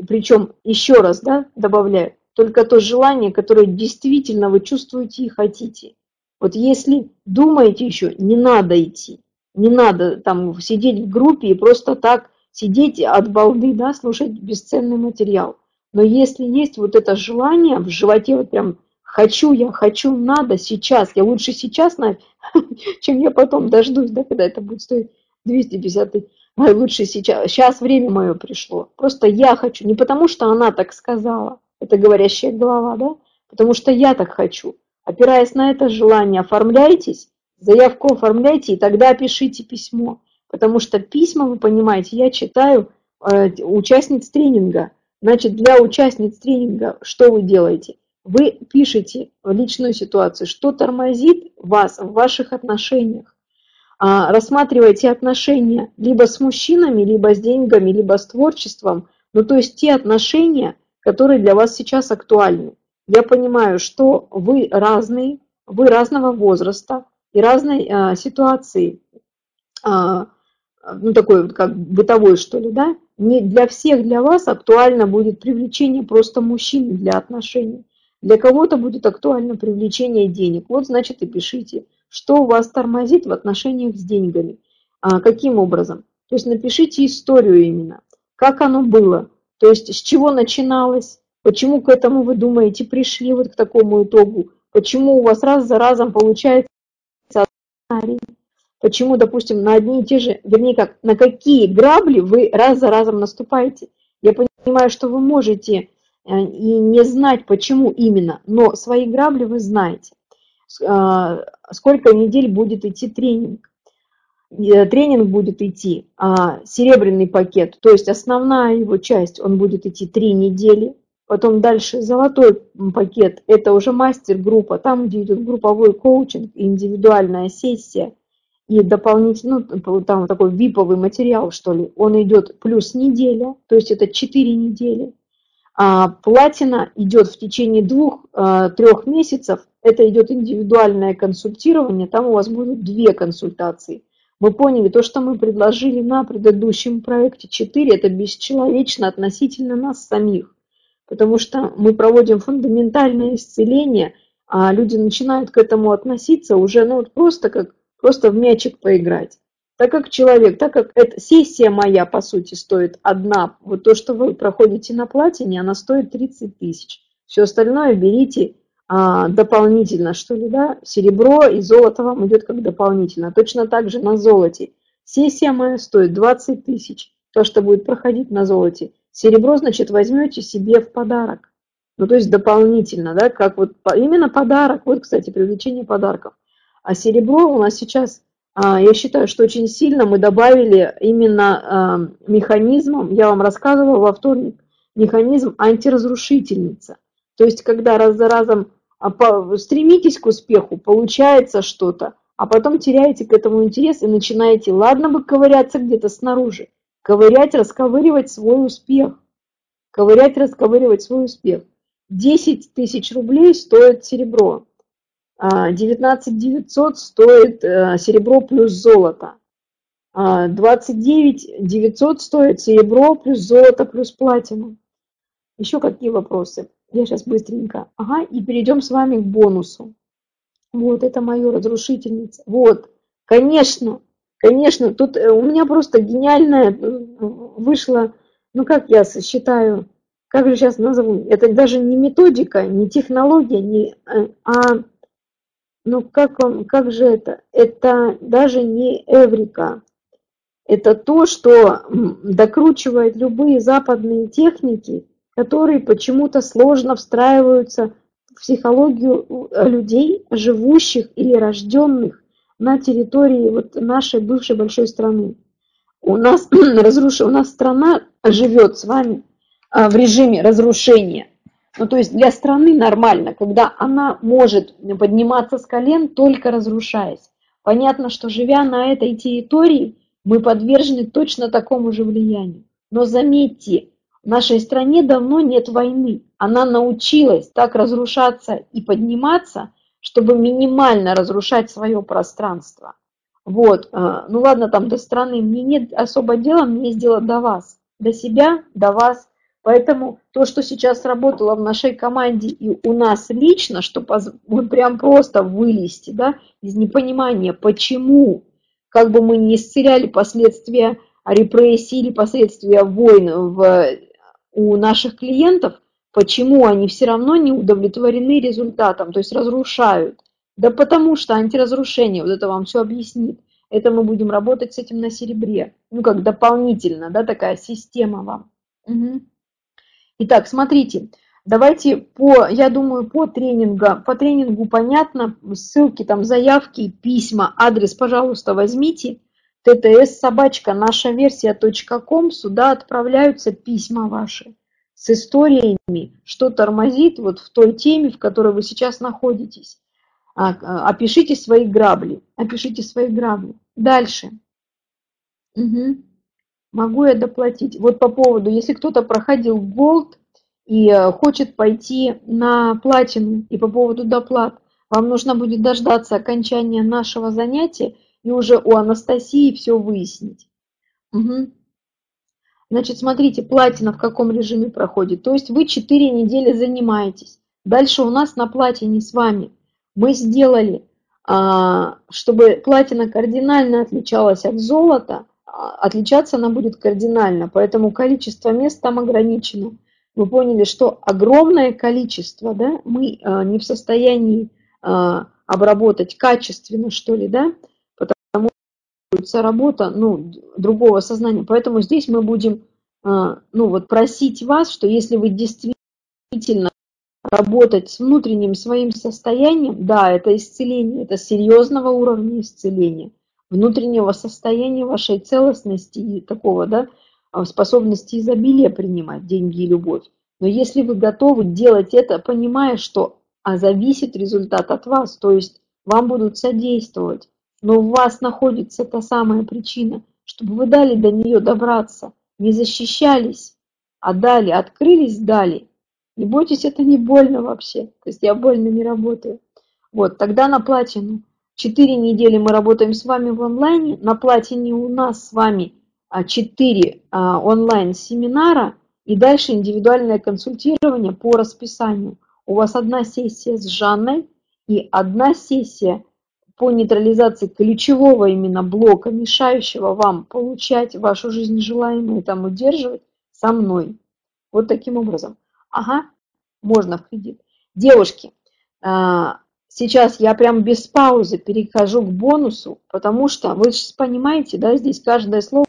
Причем, еще раз, да, добавляю, только то желание, которое действительно вы чувствуете и хотите. Вот если думаете еще, не надо идти, не надо там сидеть в группе и просто так сидеть от балды, да, слушать бесценный материал. Но если есть вот это желание в животе, вот прям Хочу я, хочу, надо сейчас. Я лучше сейчас, чем я потом дождусь, да, когда это будет стоить 250 а лучше сейчас. Сейчас время мое пришло. Просто я хочу. Не потому, что она так сказала. Это говорящая голова, да? Потому что я так хочу. Опираясь на это желание, оформляйтесь, заявку оформляйте, и тогда пишите письмо. Потому что письма, вы понимаете, я читаю э, участниц тренинга. Значит, для участниц тренинга что вы делаете? Вы пишете в личную ситуацию, что тормозит вас в ваших отношениях. А, рассматривайте отношения либо с мужчинами, либо с деньгами, либо с творчеством. Ну, то есть те отношения, которые для вас сейчас актуальны. Я понимаю, что вы разные, вы разного возраста и разной а, ситуации, а, ну, такой вот как бытовой, что ли, да? Не для всех для вас актуально будет привлечение просто мужчины для отношений. Для кого-то будет актуально привлечение денег. Вот, значит, и пишите, что у вас тормозит в отношениях с деньгами. А, каким образом? То есть напишите историю именно. Как оно было? То есть с чего начиналось? Почему к этому, вы думаете, пришли вот к такому итогу? Почему у вас раз за разом получается сценарий? Почему, допустим, на одни и те же, вернее как, на какие грабли вы раз за разом наступаете? Я понимаю, что вы можете Э, и не знать, почему именно, но свои грабли вы знаете. Э, сколько недель будет идти тренинг. э, тренинг будет идти а, серебряный пакет, то есть основная его часть, он будет идти три недели, потом дальше золотой пакет, это уже мастер-группа, там, где идет групповой коучинг, индивидуальная сессия и дополнительно, ну, там такой виповый материал, что ли, он идет плюс неделя, то есть это четыре недели. А платина идет в течение двух-трех э, месяцев, это идет индивидуальное консультирование, там у вас будут две консультации. Мы поняли, то, что мы предложили на предыдущем проекте 4, это бесчеловечно относительно нас самих. Потому что мы проводим фундаментальное исцеление, а люди начинают к этому относиться уже ну, вот просто как просто в мячик поиграть. Так как человек, так как эта сессия моя, по сути, стоит одна, вот то, что вы проходите на платине, она стоит 30 тысяч. Все остальное берите а, дополнительно, что ли, да, серебро и золото вам идет как дополнительно. Точно так же на золоте. Сессия моя стоит 20 тысяч, то, что будет проходить на золоте. Серебро, значит, возьмете себе в подарок. Ну, то есть дополнительно, да, как вот именно подарок. Вот, кстати, привлечение подарков. А серебро у нас сейчас, а, я считаю, что очень сильно мы добавили именно а, механизмом, я вам рассказывала во вторник, механизм антиразрушительница. То есть, когда раз за разом а стремитесь к успеху, получается что-то, а потом теряете к этому интерес и начинаете, ладно бы ковыряться где-то снаружи, ковырять, расковыривать свой успех. Ковырять, расковыривать свой успех. 10 тысяч рублей стоит серебро. 19 900 стоит э, серебро плюс золото. 29 900 стоит серебро плюс золото плюс платину. Еще какие вопросы? Я сейчас быстренько. Ага, и перейдем с вами к бонусу. Вот, это мое разрушительница. Вот, конечно, конечно, тут э, у меня просто гениальная э, вышла, ну как я считаю, как же сейчас назову, это даже не методика, не технология, не, а, ну как, он, как же это, это даже не эврика, это то, что докручивает любые западные техники которые почему-то сложно встраиваются в психологию людей, живущих или рожденных на территории вот нашей бывшей большой страны. У нас, разруш... у нас страна живет с вами а, в режиме разрушения. Ну, то есть для страны нормально, когда она может подниматься с колен, только разрушаясь. Понятно, что живя на этой территории, мы подвержены точно такому же влиянию. Но заметьте, в нашей стране давно нет войны. Она научилась так разрушаться и подниматься, чтобы минимально разрушать свое пространство. Вот, э, ну ладно, там до страны, мне нет особо дела, мне есть дело до вас, до себя, до вас. Поэтому то, что сейчас работало в нашей команде и у нас лично, что мы прям просто вылезти да, из непонимания, почему, как бы мы не исцеляли последствия репрессий или последствия войн в у наших клиентов, почему они все равно не удовлетворены результатом, то есть разрушают. Да потому что антиразрушение, вот это вам все объяснит. Это мы будем работать с этим на серебре. Ну, как дополнительно, да, такая система вам. Угу. Итак, смотрите, давайте по, я думаю, по тренингу, по тренингу понятно, ссылки, там, заявки, письма, адрес, пожалуйста, возьмите ттс собачка наша версия .ком, сюда отправляются письма ваши с историями, что тормозит вот в той теме, в которой вы сейчас находитесь. А, опишите свои грабли. Опишите свои грабли. Дальше. Угу. Могу я доплатить? Вот по поводу, если кто-то проходил Gold и э, хочет пойти на платину и по поводу доплат, вам нужно будет дождаться окончания нашего занятия и уже у Анастасии все выяснить. Угу. Значит, смотрите, платина в каком режиме проходит. То есть вы 4 недели занимаетесь. Дальше у нас на платине с вами мы сделали, а, чтобы платина кардинально отличалась от золота, отличаться она будет кардинально, поэтому количество мест там ограничено. Вы поняли, что огромное количество да, мы а, не в состоянии обработать качественно, что ли, да, работа ну, другого сознания. Поэтому здесь мы будем а, ну, вот просить вас, что если вы действительно работать с внутренним своим состоянием, да, это исцеление, это серьезного уровня исцеления. Внутреннего состояния вашей целостности и такого, да, а, способности изобилия принимать деньги и любовь. Но если вы готовы делать это, понимая, что а зависит результат от вас, то есть вам будут содействовать, но у вас находится та самая причина, чтобы вы дали до нее добраться, не защищались, а дали, открылись, дали. Не бойтесь, это не больно вообще. То есть я больно не работаю. Вот, тогда на платину. Четыре недели мы работаем с вами в онлайне. На платине у нас с вами а, четыре а, онлайн-семинара и дальше индивидуальное консультирование по расписанию. У вас одна сессия с Жанной и одна сессия по нейтрализации ключевого именно блока, мешающего вам получать вашу жизнь желаемую там удерживать со мной. Вот таким образом. Ага, можно в кредит. Девушки, а, сейчас я прям без паузы перехожу к бонусу, потому что вы же понимаете, да, здесь каждое слово